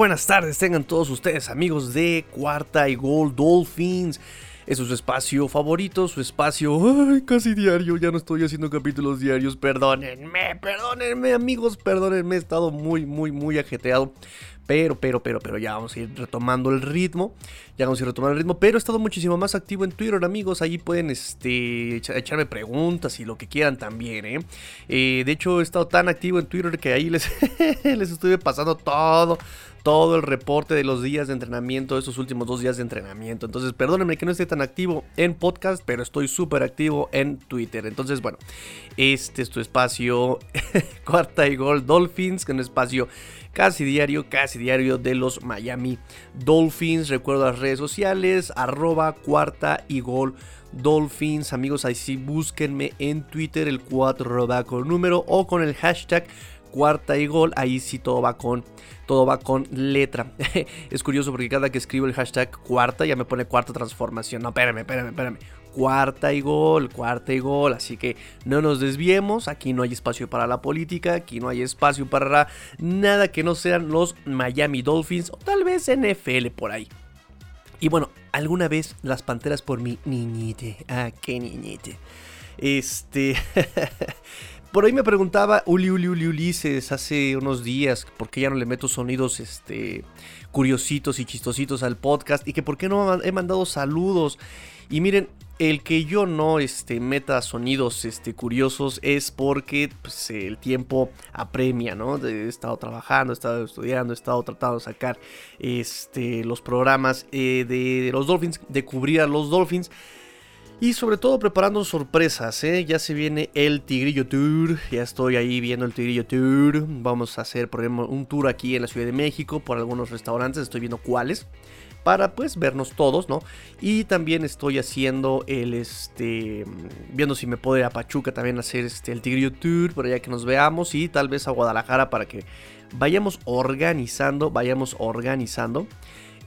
Buenas tardes, tengan todos ustedes amigos de Cuarta y Gol Dolphins. Es su espacio favorito, su espacio casi diario. Ya no estoy haciendo capítulos diarios. Perdónenme, perdónenme, amigos, perdónenme. He estado muy, muy, muy ajeteado. Pero, pero, pero, pero ya vamos a ir retomando el ritmo. Ya vamos a ir retomando el ritmo. Pero he estado muchísimo más activo en Twitter, amigos. Allí pueden este, echarme preguntas y lo que quieran también, ¿eh? ¿eh? De hecho, he estado tan activo en Twitter que ahí les, les estuve pasando todo todo el reporte de los días de entrenamiento, esos últimos dos días de entrenamiento. Entonces, perdónenme que no esté tan activo en podcast, pero estoy súper activo en Twitter. Entonces, bueno, este es tu espacio cuarta y gol Dolphins, que es un espacio casi diario, casi diario de los Miami Dolphins. Recuerdo las redes sociales, arroba cuarta y gol Dolphins. Amigos, ahí sí búsquenme en Twitter el 4 va con número o con el hashtag cuarta y gol. Ahí sí todo va con todo va con letra. es curioso porque cada que escribo el hashtag cuarta ya me pone cuarta transformación. No, espérame, espérame, espérame. Cuarta y gol, cuarta y gol. Así que no nos desviemos. Aquí no hay espacio para la política. Aquí no hay espacio para nada que no sean los Miami Dolphins o tal vez NFL por ahí. Y bueno, alguna vez las panteras por mi niñite. Ah, qué niñite. Este. Por ahí me preguntaba Uli Uli Uli Ulises hace unos días por qué ya no le meto sonidos este, curiositos y chistositos al podcast y que por qué no he mandado saludos. Y miren, el que yo no este, meta sonidos este, curiosos es porque pues, el tiempo apremia, ¿no? He estado trabajando, he estado estudiando, he estado tratando de sacar este, los programas eh, de, de los Dolphins, de cubrir a los Dolphins. Y sobre todo preparando sorpresas, ¿eh? Ya se viene el Tigrillo Tour. Ya estoy ahí viendo el Tigrillo Tour. Vamos a hacer, por ejemplo, un tour aquí en la Ciudad de México por algunos restaurantes. Estoy viendo cuáles. Para pues vernos todos, ¿no? Y también estoy haciendo el este. Viendo si me puedo ir a Pachuca también hacer este, el Tigrillo Tour. Por allá que nos veamos. Y tal vez a Guadalajara para que vayamos organizando. Vayamos organizando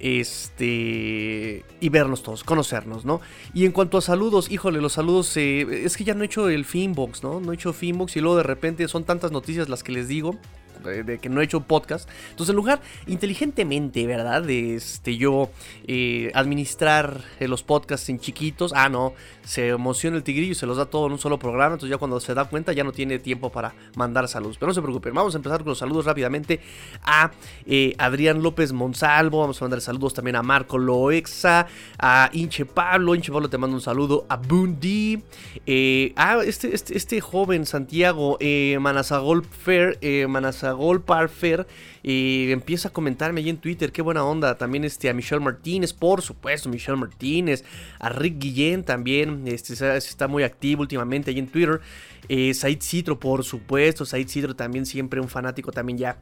este y vernos todos, conocernos, ¿no? Y en cuanto a saludos, híjole, los saludos, eh, es que ya no he hecho el Finbox, ¿no? No he hecho Finbox y luego de repente son tantas noticias las que les digo de, que no he hecho podcast. Entonces, en lugar, inteligentemente, ¿verdad? De este, yo eh, administrar eh, los podcasts en chiquitos. Ah, no, se emociona el tigrillo y se los da todo en un solo programa. Entonces, ya cuando se da cuenta, ya no tiene tiempo para mandar saludos. Pero no se preocupen, vamos a empezar con los saludos rápidamente a eh, Adrián López Monsalvo. Vamos a mandar saludos también a Marco Loexa, a Inche Pablo. Inche Pablo te mando un saludo a Bundy. ah, este, este, este joven Santiago Manazagol Fair, Gol Parfer y empieza a comentarme ahí en Twitter, qué buena onda. También este, a Michelle Martínez, por supuesto, Michelle Martínez. A Rick Guillén también, este, está muy activo últimamente ahí en Twitter. Eh, Said Citro, por supuesto, Said Citro también siempre un fanático también ya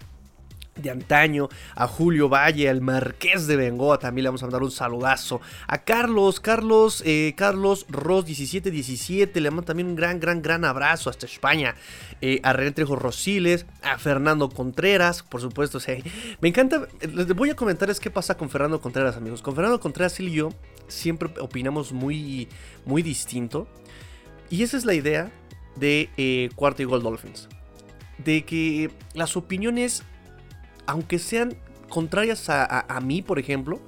de antaño, a Julio Valle, al Marqués de Bengoa, también le vamos a mandar un saludazo, a Carlos, Carlos, eh, Carlos Ross 1717, le mando también un gran, gran, gran abrazo hasta España, eh, a René Trejo Rosiles, a Fernando Contreras, por supuesto, sí. me encanta, les voy a comentar es qué pasa con Fernando Contreras, amigos, con Fernando Contreras él y yo siempre opinamos muy, muy distinto, y esa es la idea de eh, Cuarto y Gol Dolphins, de que las opiniones aunque sean contrarias a, mí, por ejemplo,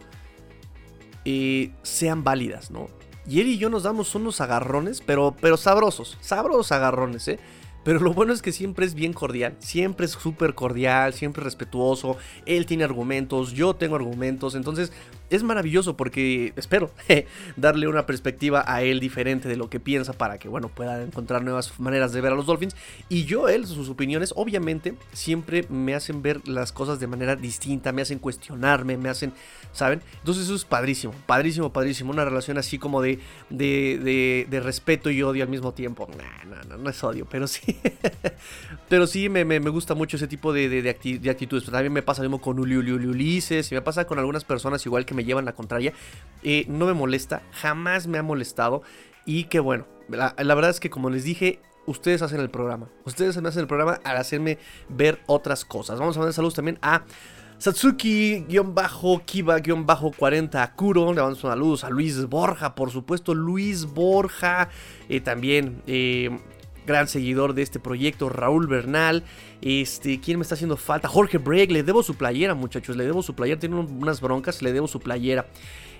eh, sean válidas, ¿no? Y él y yo nos damos unos agarrones, pero, pero sabrosos, sabrosos agarrones, ¿eh? Pero lo bueno es que siempre es bien cordial, siempre es súper cordial, siempre respetuoso. Él tiene argumentos, yo tengo argumentos. Entonces es maravilloso porque espero darle una perspectiva a él diferente de lo que piensa para que, bueno, pueda encontrar nuevas maneras de ver a los Dolphins. Y yo, él, sus opiniones, obviamente, siempre me hacen ver las cosas de manera distinta, me hacen cuestionarme, me hacen, ¿saben? Entonces eso es padrísimo, padrísimo, padrísimo. Una relación así como de, de, de, respeto y odio al mismo tiempo. No, no, no, es odio, pero sí. pero sí me, me, gusta mucho ese tipo de, de, actitudes. También me pasa mismo con Uli, Uli, Ulises, y me pasa con algunas personas igual que me llevan la contraria. Eh, no me molesta, jamás me ha molestado. Y que bueno, la, verdad es que como les dije, ustedes hacen el programa. Ustedes me hacen el programa al hacerme ver otras cosas. Vamos a mandar saludos también a Satsuki-Kiba-40 Akuro. Le damos saludos a Luis Borja, por supuesto. Luis Borja. Eh, también. Eh, gran seguidor de este proyecto, Raúl Bernal. Este, ¿quién me está haciendo falta? Jorge Break, le debo su playera, muchachos, le debo su playera, tiene unas broncas, le debo su playera.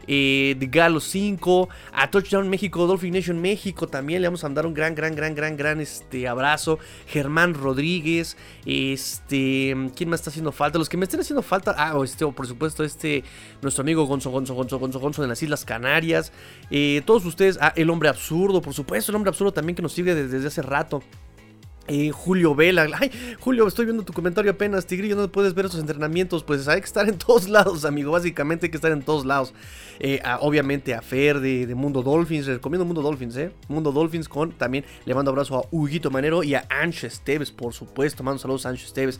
Eh, Galo 5, a Touchdown México, Dolphin Nation México también le vamos a mandar un gran, gran, gran, gran, gran este, abrazo. Germán Rodríguez, este, ¿quién me está haciendo falta? Los que me estén haciendo falta, ah, este, por supuesto, este, nuestro amigo Gonzo, Gonzo, Gonzo, Gonzo, Gonzo de las Islas Canarias, eh, todos ustedes, ah, el hombre absurdo, por supuesto, el hombre absurdo también que nos sigue desde hace rato. Julio Vela, ay, Julio, estoy viendo tu comentario apenas, Tigrillo, no puedes ver esos entrenamientos, pues hay que estar en todos lados, amigo, básicamente hay que estar en todos lados. Eh, obviamente a Fer de, Mundo Dolphins, recomiendo Mundo Dolphins, eh, Mundo Dolphins con, también le mando abrazo a Huguito Manero y a Ancho Esteves, por supuesto, mando saludos a Ancho Esteves.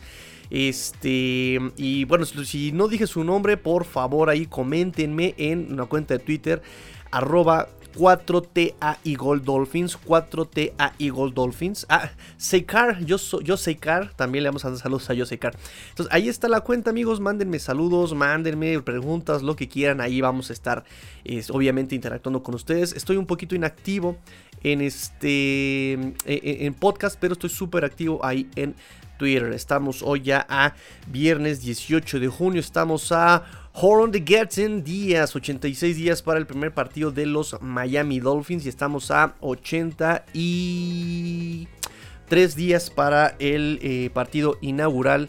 Este, y bueno, si no dije su nombre, por favor ahí coméntenme en una cuenta de Twitter, arroba 4TA Eagle Dolphins, 4TA Eagle Dolphins. Ah, Seikar, yo, yo Seikar, también le vamos a dar saludos a yo Seikar. Entonces, ahí está la cuenta, amigos. Mándenme saludos, mándenme preguntas, lo que quieran. Ahí vamos a estar, obviamente, interactuando con ustedes. Estoy un poquito inactivo en este en, en podcast, pero estoy súper activo ahí en Twitter. Estamos hoy ya a viernes 18 de junio. Estamos a Horror on the Getting días, 86 días para el primer partido de los Miami Dolphins y estamos a 83 días para el eh, partido inaugural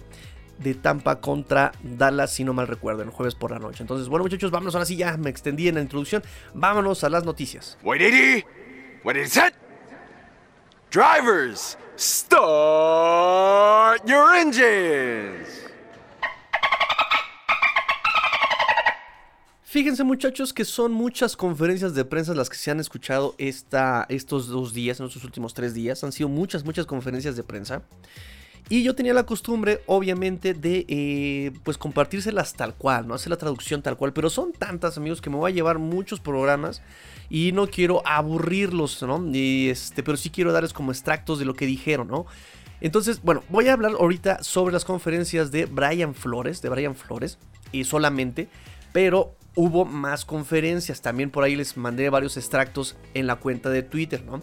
de Tampa contra Dallas, si no mal recuerdo, el jueves por la noche. Entonces, bueno muchachos, vámonos ahora sí, ya me extendí en la introducción, vámonos a las noticias. Wait, what is it? Drivers, start your engines. Fíjense muchachos que son muchas conferencias de prensa las que se han escuchado esta, estos dos días, en estos últimos tres días. Han sido muchas, muchas conferencias de prensa. Y yo tenía la costumbre, obviamente, de eh, pues compartírselas tal cual, ¿no? Hacer la traducción tal cual. Pero son tantas, amigos, que me voy a llevar muchos programas. Y no quiero aburrirlos, ¿no? Y este, pero sí quiero darles como extractos de lo que dijeron, ¿no? Entonces, bueno, voy a hablar ahorita sobre las conferencias de Brian Flores, de Brian Flores, y solamente. Pero hubo más conferencias. También por ahí les mandé varios extractos en la cuenta de Twitter, ¿no?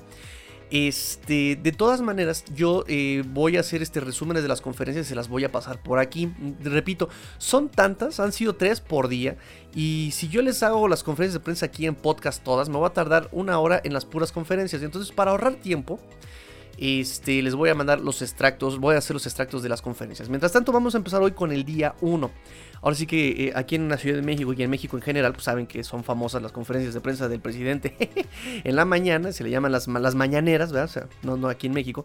Este, de todas maneras, yo eh, voy a hacer este resumen de las conferencias y se las voy a pasar por aquí. Repito, son tantas, han sido tres por día. Y si yo les hago las conferencias de prensa aquí en podcast todas, me va a tardar una hora en las puras conferencias. Entonces, para ahorrar tiempo, este, les voy a mandar los extractos, voy a hacer los extractos de las conferencias. Mientras tanto, vamos a empezar hoy con el día 1. Ahora sí que eh, aquí en la Ciudad de México y en México en general, pues saben que son famosas las conferencias de prensa del presidente en la mañana, se le llaman las, mañaneras, no, no aquí en México.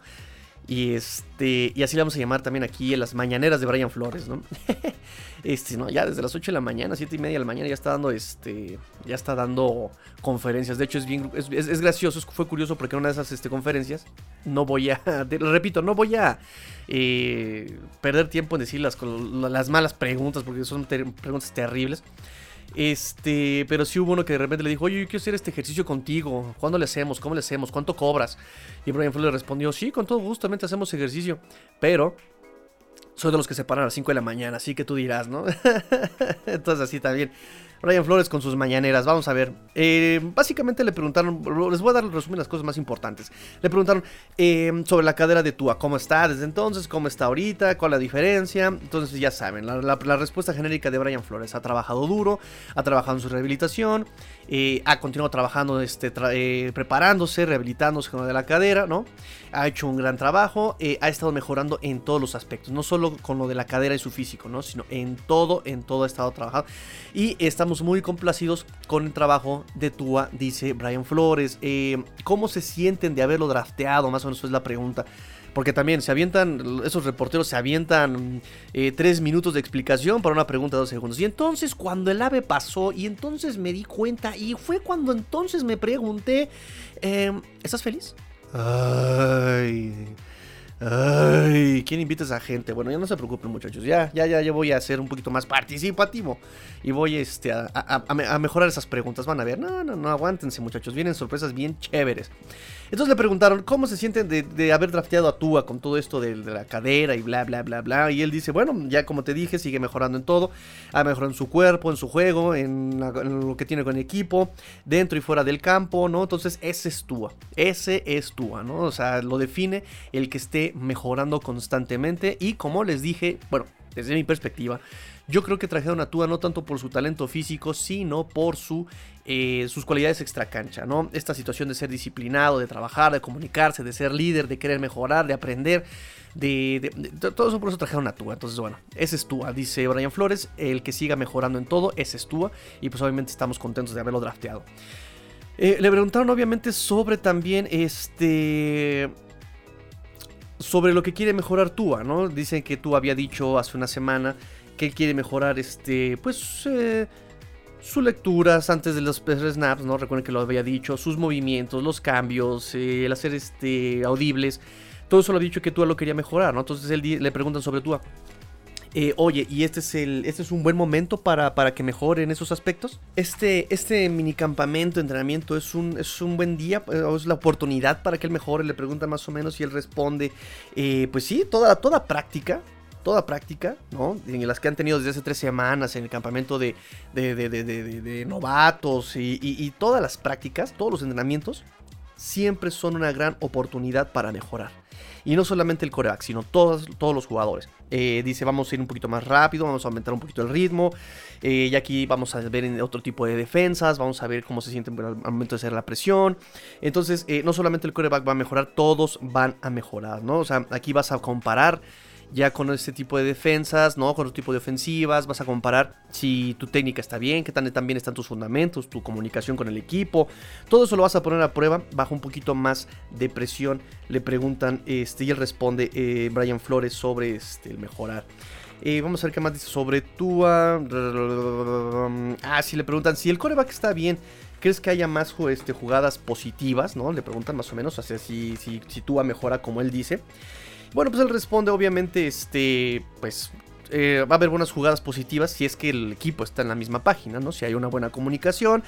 Y este. Y así le vamos a llamar también aquí en las mañaneras de Brian Flores, ¿no? este, ¿no? Ya desde las 8 de la mañana, 7 y media de la mañana, ya está dando este. Ya está dando conferencias. De hecho, es bien. Es, gracioso, fue curioso porque en una de esas este, conferencias. No voy a. repito, no voy a eh, perder tiempo en decir las, las malas preguntas. Porque son preguntas terribles. Este, pero sí hubo uno que de repente le dijo, oye, yo quiero hacer este ejercicio contigo. ¿Cuándo le hacemos? ¿Cómo le hacemos? ¿Cuánto cobras? Y Brian Flores le respondió, sí, con todo gusto, también hacemos ejercicio. Pero soy de los que se paran a las 5 de la mañana, así que tú dirás, ¿no? Entonces así también. Ryan Flores con sus mañaneras. Vamos a ver. Eh, básicamente le preguntaron, les voy a dar el resumen de las cosas más importantes. Le preguntaron eh, sobre la cadera de Tua, cómo está desde entonces, cómo está ahorita, cuál es la diferencia. Entonces ya saben, la, respuesta genérica de Brian Flores. Ha trabajado duro, ha trabajado en su rehabilitación, eh, ha continuado trabajando, este, preparándose, rehabilitándose con lo de la cadera, ¿no? Ha hecho un gran trabajo, ha estado mejorando en todos los aspectos, no solo con lo de la cadera y su físico, ¿no? Sino en todo, en todo ha estado trabajando. Y está muy complacidos con el trabajo de Tua, dice Brian Flores. Eh, ¿Cómo se sienten de haberlo drafteado? Más o menos es la pregunta. Porque también se avientan, esos reporteros se avientan eh, tres minutos de explicación para una pregunta de dos segundos. Y entonces cuando el ave pasó, y entonces me di cuenta, y fue cuando entonces me pregunté, em, ¿estás feliz? Ay, Ay, ¿quién invita a esa gente? Bueno, ya no se preocupen, muchachos. Ya, ya, ya, ya voy a ser un poquito más participativo. Y voy este, a, mejorar esas preguntas. Van a ver. No, no, no, aguántense, muchachos. Vienen sorpresas bien chéveres. Entonces le preguntaron cómo se sienten de, haber drafteado a Tua con todo esto de, la cadera y bla, bla, bla, bla. Y él dice, bueno, ya como te dije, sigue mejorando en todo. Ha mejorado en su cuerpo, en su juego, en, lo que tiene con el equipo, dentro y fuera del campo, ¿no? Entonces ese es Tua, ese es Tua, ¿no? O sea, lo define el que esté mejorando constantemente. Y como les dije, bueno, desde mi perspectiva, yo creo que trajeron a Tua no tanto por su talento físico, sino por su, eh, sus cualidades extracancha, ¿no? Esta situación de ser disciplinado, de trabajar, de comunicarse, de ser líder, de querer mejorar, de aprender, de, todo eso por eso trajeron a Tua. Entonces, bueno, ese es Tua, dice Brian Flores, el que siga mejorando en todo, ese es Tua, y pues obviamente estamos contentos de haberlo drafteado. Eh, le preguntaron obviamente sobre también este sobre lo que quiere mejorar Tua, ¿no? Dicen que Tua había dicho hace una semana que quiere mejorar este, pues, eh, sus lecturas antes de los snaps, ¿no? Recuerden que lo había dicho, sus movimientos, los cambios, eh, el hacer este, audibles. Todo eso lo había dicho que Tua lo quería mejorar, ¿no? Entonces él, le preguntan sobre Tua. Eh, oye, ¿y este es, el, este es un buen momento para, para que mejore en esos aspectos? Este, este minicampamento, entrenamiento, es un, es un buen día, es la oportunidad para que él mejore. Le pregunta más o menos y él responde, pues sí, toda, toda práctica, toda práctica, ¿no? En las que han tenido desde hace tres semanas en el campamento de, novatos y, todas las prácticas, todos los entrenamientos, siempre son una gran oportunidad para mejorar. Y no solamente el coreback, sino todos, todos los jugadores. Eh, dice, vamos a ir un poquito más rápido, vamos a aumentar un poquito el ritmo. Eh, y aquí vamos a ver otro tipo de defensas, vamos a ver cómo se sienten al momento de hacer la presión. Entonces, eh, no solamente el coreback va a mejorar, todos van a mejorar, ¿no? O sea, aquí vas a comparar ya con este tipo de defensas, ¿no? Con otro tipo de ofensivas, vas a comparar si tu técnica está bien, qué tan, bien están tus fundamentos, tu comunicación con el equipo. Todo eso lo vas a poner a prueba bajo un poquito más de presión. Le preguntan este, y él responde eh, Brian Flores sobre este, el mejorar. Eh, vamos a ver qué más dice sobre Tua. Ah, si le preguntan si el coreback está bien. ¿Crees que haya más este, jugadas positivas? ¿No? Le preguntan más o menos. O sea, si, Tua mejora como él dice. Bueno, pues él responde, obviamente, este, pues eh, va a haber buenas jugadas positivas si es que el equipo está en la misma página, ¿no? Si hay una buena comunicación,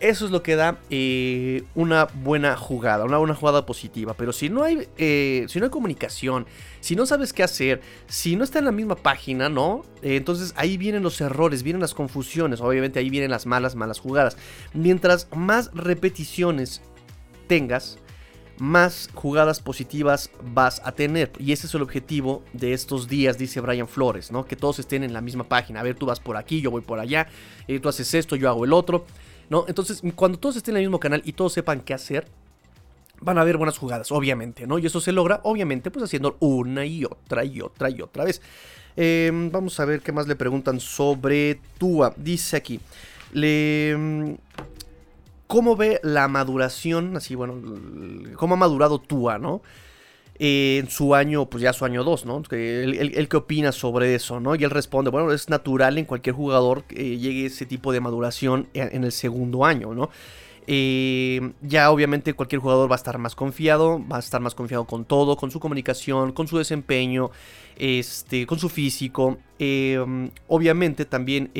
eso es lo que da eh, una buena jugada, una buena jugada positiva. Pero si no hay, eh, si no hay comunicación, si no sabes qué hacer, si no está en la misma página, ¿no? entonces ahí vienen los errores, vienen las confusiones, obviamente ahí vienen las malas, malas jugadas. Mientras más repeticiones tengas, más jugadas positivas vas a tener. Y ese es el objetivo de estos días, dice Brian Flores, ¿no? Que todos estén en la misma página. A ver, tú vas por aquí, yo voy por allá, eh, tú haces esto, yo hago el otro, ¿no? Entonces, cuando todos estén en el mismo canal y todos sepan qué hacer, van a haber buenas jugadas, obviamente, ¿no? Y eso se logra, obviamente, pues haciendo una y otra y otra y otra vez. Em, vamos a ver qué más le preguntan sobre Tua. Dice aquí, le cómo ve la maduración, así bueno, cómo ha madurado Tua, ¿no? en su año, pues ya su año 2, ¿no? Él, qué opina sobre eso, ¿no? Y él responde, bueno, es natural en cualquier jugador que llegue ese tipo de maduración en, el segundo año, ¿no? Eh, ya obviamente cualquier jugador va a estar más confiado, va a estar más confiado con todo, con su comunicación, con su desempeño, este, con su físico. Eh, obviamente también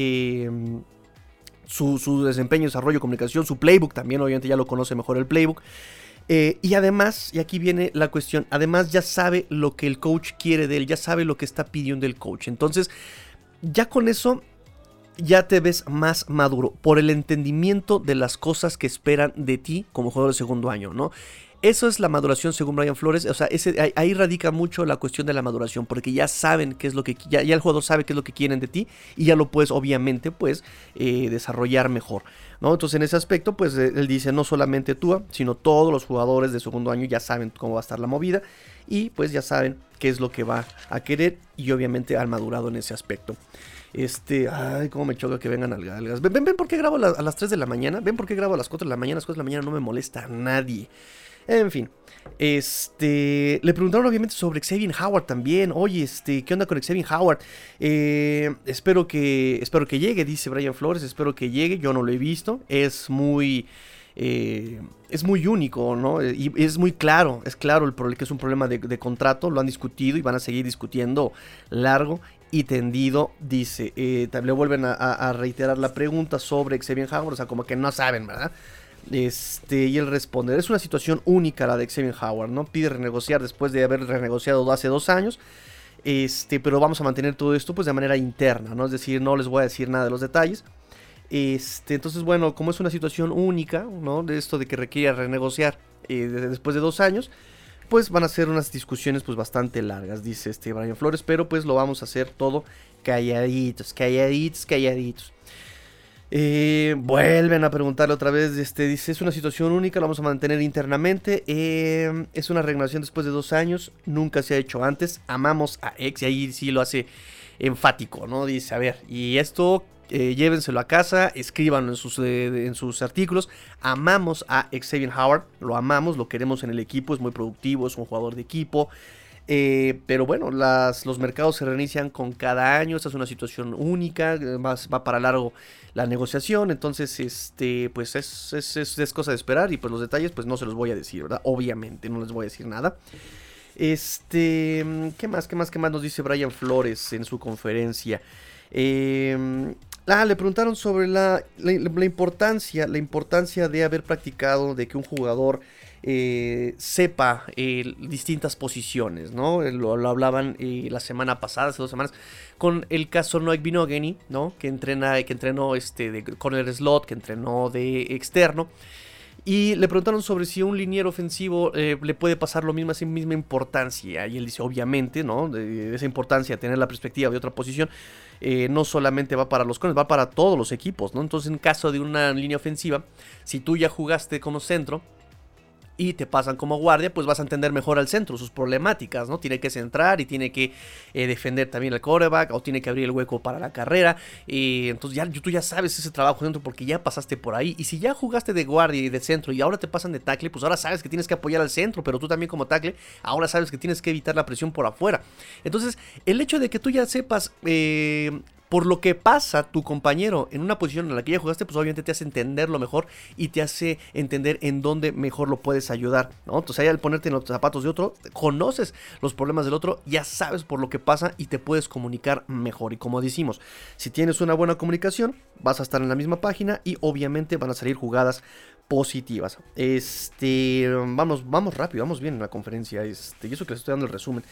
eh, su, desempeño, desarrollo, comunicación, su playbook también, obviamente ya lo conoce mejor el playbook. Eh, y además, y aquí viene la cuestión, además ya sabe lo que el coach quiere de él, ya sabe lo que está pidiendo el coach. Entonces, ya con eso, ya te ves más maduro por el entendimiento de las cosas que esperan de ti como jugador de segundo año, ¿no? Eso es la maduración según Brian Flores. O sea, ese, ahí, radica mucho la cuestión de la maduración, porque ya saben qué es lo que ya, el jugador sabe qué es lo que quieren de ti y ya lo puedes, obviamente, pues eh, desarrollar mejor. ¿no? Entonces, en ese aspecto, pues eh, él dice no solamente tú, sino todos los jugadores de segundo año ya saben cómo va a estar la movida y pues ya saben qué es lo que va a querer y obviamente han madurado en ese aspecto. Este, ay, cómo me choca que vengan algas. Ven, ven por qué grabo a las 3 de la mañana. Ven por qué grabo a las 4 de la mañana. A las 4 de la mañana no me molesta a nadie. En fin. Este. Le preguntaron obviamente sobre Xavier Howard también. Oye, este, ¿qué onda con Xavier Howard? Eh, espero que. Espero que llegue, dice Brian Flores. Espero que llegue. Yo no lo he visto. Es muy. Eh, es muy único, ¿no? Y es muy claro, es claro el que es un problema de, contrato, lo han discutido y van a seguir discutiendo largo y tendido, dice. Eh, le vuelven a, reiterar la pregunta sobre Xavier Howard, o sea, como que no saben, ¿verdad? Este, y él responde, es una situación única la de Xavier Howard, ¿no? Pide renegociar después de haber renegociado hace dos años. Este, pero vamos a mantener todo esto pues de manera interna, ¿no? Es decir, no les voy a decir nada de los detalles. Este, entonces, bueno, como es una situación única, ¿no? De esto de que requiere renegociar eh, después de dos años, pues van a ser unas discusiones pues bastante largas, dice este Brian Flores, pero pues lo vamos a hacer todo calladitos, calladitos, calladitos. Eh, vuelven a preguntarle otra vez, este, dice, es una situación única, lo vamos a mantener internamente, eh, es una renovación después de dos años, nunca se ha hecho antes, amamos a ex, y ahí sí lo hace enfático, ¿no? Dice, a ver, y esto eh, llévenselo a casa, escríbanlo en sus, en sus artículos. Amamos a Xavier Howard, lo amamos, lo queremos en el equipo, es muy productivo, es un jugador de equipo. Eh, pero bueno, los mercados se reinician con cada año. Esta es una situación única. Va, va para largo la negociación. Entonces, este, pues es, es, es, cosa de esperar. Y pues los detalles, pues no se los voy a decir. Obviamente, no les voy a decir nada. Este, ¿qué más? ¿Qué más? ¿Qué más nos dice Brian Flores en su conferencia? Eh, ah, le preguntaron sobre la, la, importancia, la importancia de haber practicado, de que un jugador eh, sepa eh, distintas posiciones, ¿no? Lo, hablaban eh, la semana pasada, hace dos semanas, con el caso Noek Binogany, ¿no? Que entrena, que entrenó este de corner slot, que entrenó de externo. Y le preguntaron sobre si un liniero ofensivo le puede pasar lo mismo, esa misma importancia. Y él dice, obviamente, ¿no? Esa importancia, tener la perspectiva de otra posición, no solamente va para los cones, va para todos los equipos, ¿no? Entonces, en caso de una línea ofensiva, si tú ya jugaste como centro, y te pasan como guardia, pues vas a entender mejor al centro, sus problemáticas, ¿no? Tiene que centrar y tiene que eh, defender también el coreback o tiene que abrir el hueco para la carrera. Y entonces ya tú ya sabes ese trabajo dentro porque ya pasaste por ahí. Y si ya jugaste de guardia y de centro y ahora te pasan de tackle, pues ahora sabes que tienes que apoyar al centro, pero tú también como tackle, ahora sabes que tienes que evitar la presión por afuera. Entonces, el hecho de que tú ya sepas eh, por lo que pasa tu compañero en una posición en la que ya jugaste, pues obviamente te hace entenderlo mejor y te hace entender en dónde mejor lo puedes ayudar, ¿no? Entonces ahí al ponerte en los zapatos de otro, conoces los problemas del otro, ya sabes por lo que pasa y te puedes comunicar mejor. Y como decimos, si tienes una buena comunicación, vas a estar en la misma página y obviamente van a salir jugadas positivas. Este, vamos, vamos rápido, vamos bien en la conferencia. Este, y eso que les estoy dando el resumen.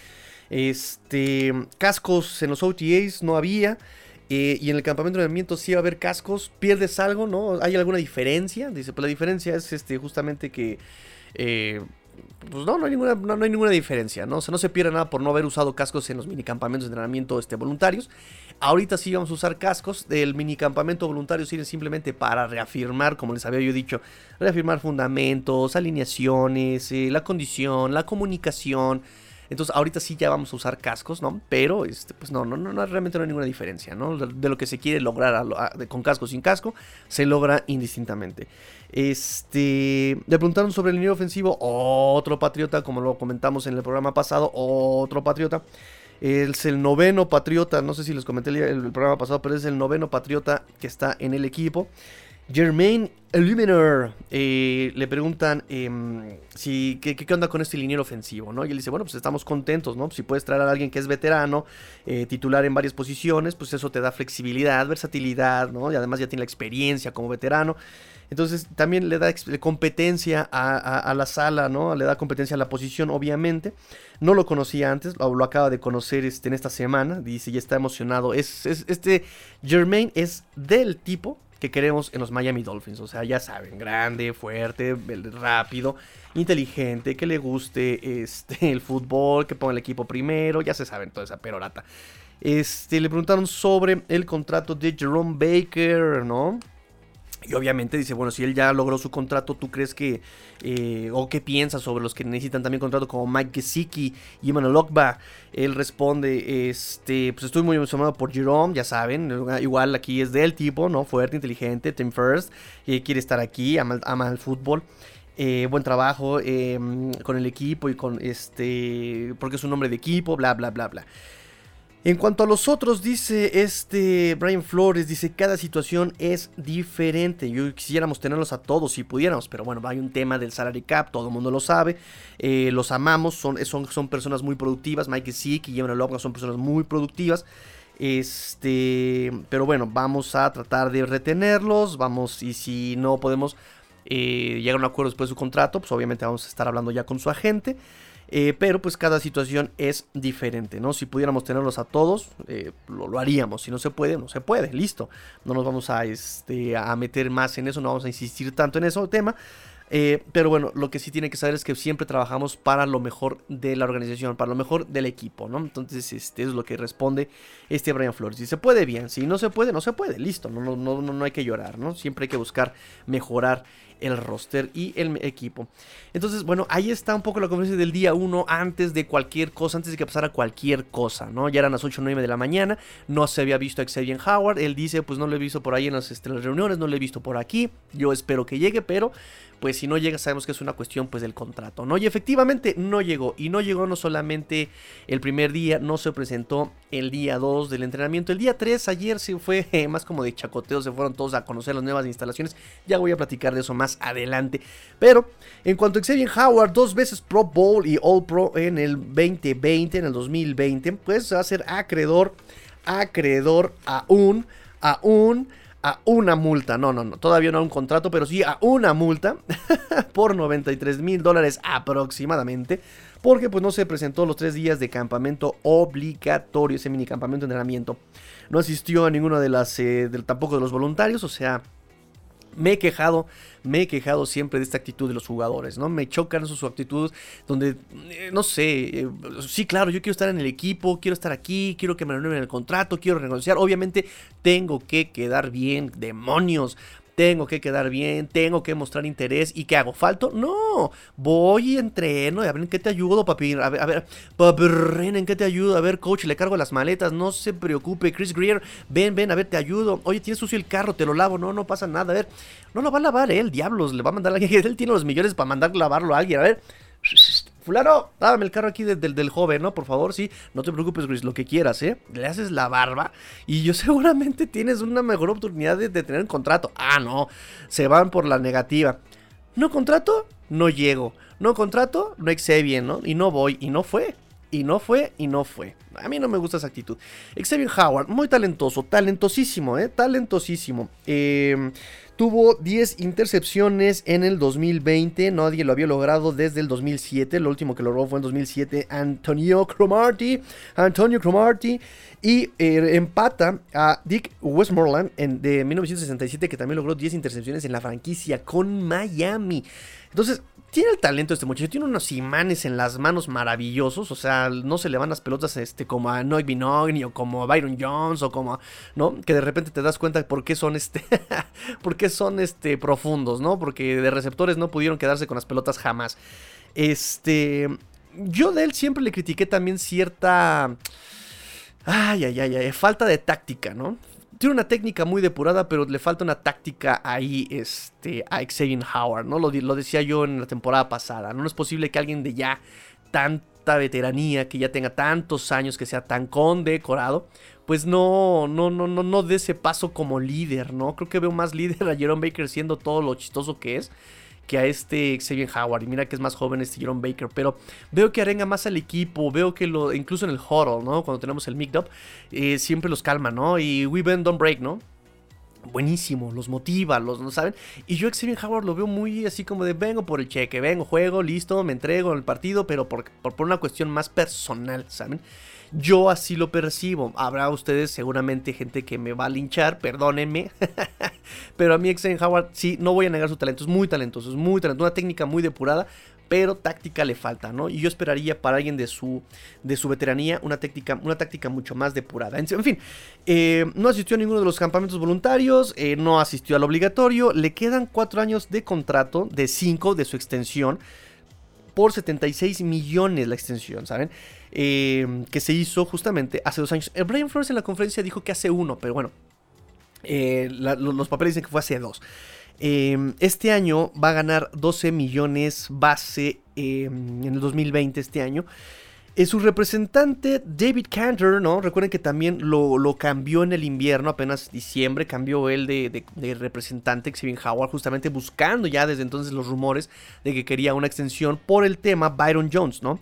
Este, cascos en los OTAs no había. Eh, y en el campamento de entrenamiento sí va a haber cascos. ¿Pierdes algo? ¿No? ¿Hay alguna diferencia? Dice, pues la diferencia es este, justamente que. Eh, pues no, no hay, ninguna, no, hay ninguna diferencia, ¿no? O sea, no se pierde nada por no haber usado cascos en los minicampamentos de entrenamiento este, voluntarios. Ahorita sí vamos a usar cascos. El minicampamento voluntario sirve simplemente para reafirmar, como les había yo dicho, reafirmar fundamentos, alineaciones, eh, la condición, la comunicación entonces ahorita sí ya vamos a usar cascos, ¿no? Pero este, pues no, no, no, realmente no hay ninguna diferencia, ¿no? De, lo que se quiere lograr con casco o sin casco, se logra indistintamente. Este, le preguntaron sobre el nivel ofensivo, otro patriota, como lo comentamos en el programa pasado, otro patriota. Es el noveno patriota, no sé si les comenté el programa pasado, pero es el noveno patriota que está en el equipo. Germain Illuminor eh, le preguntan em, si, ¿qué, ¿qué, onda con este liniero ofensivo, ¿no? Y él dice, bueno, pues estamos contentos, ¿no? Si puedes traer a alguien que es veterano, eh, titular en varias posiciones, pues eso te da flexibilidad, versatilidad, ¿no? Y además ya tiene la experiencia como veterano. Entonces también le da competencia a, la sala, ¿no? Le da competencia a la posición, obviamente. No lo conocía antes, lo, acaba de conocer este, en esta semana. Dice, ya está emocionado. Es, es, este Germain es del tipo que queremos en los Miami Dolphins. O sea, ya saben, grande, fuerte, rápido, inteligente, que le guste este, el fútbol, que ponga el equipo primero, ya se saben toda esa perorata. Este, le preguntaron sobre el contrato de Jerome Baker, ¿no? Y obviamente dice, bueno, si él ya logró su contrato, ¿tú crees que, eh, o qué piensas sobre los que necesitan también contrato como Mike Gesicki y Emmanuel Okba? Él responde, este, pues estoy muy emocionado por Jerome, ya saben, igual aquí es del tipo, ¿no? Fuerte, inteligente, team first, y quiere estar aquí, ama, ama el fútbol. Eh, buen trabajo em, con el equipo y con este, porque es un hombre de equipo, bla, bla, bla, bla. En cuanto a los otros, dice este Brian Flores, dice cada situación es diferente. Yo quisiéramos tenerlos a todos si pudiéramos, pero bueno, hay un tema del salary cap, todo el mundo lo sabe. Eh, los amamos, son, son, son, personas muy productivas. Mike Sick y Jevon Lopez son personas muy productivas. Este, pero bueno, vamos a tratar de retenerlos. Vamos, y si no podemos eh, llega a un acuerdo después de su contrato, pues obviamente vamos a estar hablando ya con su agente. Eh, pero pues cada situación es diferente, ¿no? Si pudiéramos tenerlos a todos, eh, lo, haríamos. Si no se puede, no se puede, listo. No nos vamos a, este, a meter más en eso, no vamos a insistir tanto en ese tema. Eh, pero bueno, lo que sí tiene que saber es que siempre trabajamos para lo mejor de la organización, para lo mejor del equipo, ¿no? Entonces, este es lo que responde este Brian Flores. Si se puede, bien. Si no se puede, no se puede. Listo. No, no, no, no hay que llorar, ¿no? Siempre hay que buscar mejorar el roster y el equipo. Entonces, bueno, ahí está un poco la conferencia del día 1 antes de cualquier cosa, antes de que pasara cualquier cosa, ¿no? Ya eran las 8 o 9 de la mañana, no se había visto a Xavier Howard, él dice, pues no lo he visto por ahí en las, este, las reuniones, no lo he visto por aquí, yo espero que llegue, pero pues si no llega sabemos que es una cuestión pues del contrato, ¿no? Y efectivamente no llegó, y no llegó no solamente el primer día, no se presentó el día 2 del entrenamiento, el día 3 ayer se fue más como de chacoteo, se fueron todos a conocer las nuevas instalaciones, ya voy a platicar de eso más adelante, pero en cuanto a Xavier Howard, dos veces Pro Bowl y All Pro en el 2020, en el 2020, pues va a ser acreedor, acreedor a un, a un a una multa, no, no, no, todavía no a un contrato, pero sí a una multa por 93 mil dólares aproximadamente, porque pues no se presentó los tres días de campamento obligatorio, ese mini campamento de entrenamiento. No asistió a ninguno de las, eh, tampoco de los voluntarios, o sea, me he quejado, me he quejado siempre de esta actitud de los jugadores, ¿no? Me chocan sus actitudes donde, eh, no sé, eh, sí, claro, yo quiero estar en el equipo, quiero estar aquí, quiero que me renueven el contrato, quiero renegociar. Obviamente tengo que quedar bien, demonios tengo que quedar bien, tengo que mostrar interés y ¿qué hago? ¿Falto? No, voy y entreno, a ver en qué te ayudo, papi, a ver, a ver, papi, en qué te ayudo, a ver, coach, le cargo las maletas, no se preocupe, Chris Greer, ven, ven, a ver, te ayudo, oye, tienes sucio el carro, te lo lavo, no, no pasa nada, a ver, no lo va a lavar él, diablos, le va a mandar a alguien, él tiene los millones para mandar lavarlo a alguien, a ver, Fulano, dame el carro aquí del, joven, ¿no? Por favor, sí. No te preocupes, Chris, lo que quieras, ¿eh? Le haces la barba y yo seguramente tienes una mejor oportunidad de, tener un contrato. Ah, no. Se van por la negativa. No contrato, no llego. No contrato, no excede bien, ¿no? Y no voy. Y no fue. Y no fue, y no fue. A mí no me gusta esa actitud. Xavier Howard, muy talentoso, talentosísimo, ¿eh? Talentosísimo. Eh, Tuvo 10 intercepciones en el 2020, nadie lo había logrado desde el 2007, lo último que logró fue en 2007 Antonio Cromarty, Antonio Cromarty y eh, empata a Dick Westmoreland en, de 1967 que también logró 10 intercepciones en la franquicia con Miami. Entonces, tiene el talento este muchacho, tiene unos imanes en las manos maravillosos, o sea, no se le van las pelotas este, como a Noy Binogni o como a Byron Jones o como, ¿no? Que de repente te das cuenta por qué son este, por qué son este profundos, ¿no? Porque de receptores no pudieron quedarse con las pelotas jamás. Este, yo de él siempre le critiqué también cierta... Ay, ay, ay, ay, falta de táctica, ¿no? Tiene una técnica muy depurada, pero le falta una táctica ahí este, a Xavier Howard, ¿no? Lo, lo decía yo en la temporada pasada, ¿no? es posible que alguien de ya tanta veteranía, que ya tenga tantos años, que sea tan condecorado, pues no, no, no, no, no dé ese paso como líder, ¿no? Creo que veo más líder a Jerome Baker siendo todo lo chistoso que es que a este Xavier Howard. Y mira que es más joven este Jerome Baker. Pero veo que arenga más al equipo. Veo que lo, incluso en el huddle, ¿no? Cuando tenemos el mix up, eh, siempre los calma, ¿no? Y we bend, don't break, ¿no? Buenísimo, los motiva, los, ¿no saben? Y yo Xavier Howard lo veo muy así como de vengo por el cheque, vengo, juego, listo, me entrego en el partido, pero por, por, por una cuestión más personal, ¿saben? Yo así lo percibo. Habrá ustedes seguramente gente que me va a linchar, perdónenme. pero a mí Xavier Howard sí, no voy a negar su talento. Es muy talentoso, es muy talentoso. Una técnica muy depurada, pero táctica le falta, ¿no? Y yo esperaría para alguien de su, de su veteranía una táctica, una táctica mucho más depurada. En, fin, eh, no asistió a ninguno de los campamentos voluntarios, eh, no asistió al obligatorio, le quedan cuatro años de contrato, de cinco de su extensión, por 76 millones la extensión, ¿saben? Eh, que se hizo justamente hace dos años. El Brian Flores en la conferencia dijo que hace uno, pero bueno, eh, los papeles dicen que fue hace dos. Eh, este año va a ganar 12 millones base en el 2020, este año. Es su representante David Cantor, ¿no? Recuerden que también lo, cambió en el invierno, apenas diciembre, cambió él de, de representante, Xavier Howard, justamente buscando ya desde entonces los rumores de que quería una extensión por el tema Byron Jones, ¿no?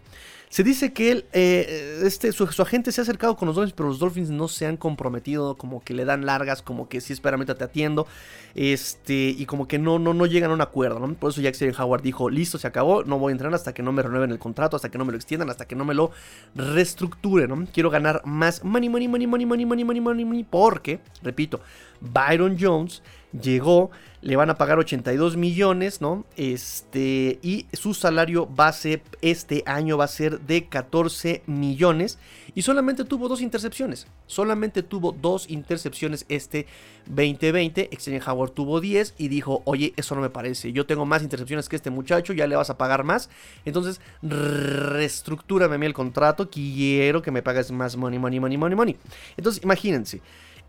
Se dice que él, eh, este, su, agente se ha acercado con los Dolphins, pero los Dolphins no se han comprometido, como que le dan largas, como que sí, espérame, te atiendo, este, y como que no, no, no llegan a un acuerdo, ¿no? Por eso Jack Howard dijo, listo, se acabó, no voy a entrar hasta que no me renueven el contrato, hasta que no me lo extiendan, hasta que no me lo reestructure, ¿no? Quiero ganar más money, money, money, money, money, money, money, money, money, porque, repito, Byron Jones llegó, le van a pagar 82 millones, ¿no? Este, y su salario base este año va a ser de 14 millones y solamente tuvo dos intercepciones, solamente tuvo dos intercepciones este 2020, Xavier Howard tuvo 10 y dijo, oye, eso no me parece, yo tengo más intercepciones que este muchacho, ya le vas a pagar más, entonces reestructúrame a mí el contrato, quiero que me pagues más money, money, money, money, money. Entonces, imagínense,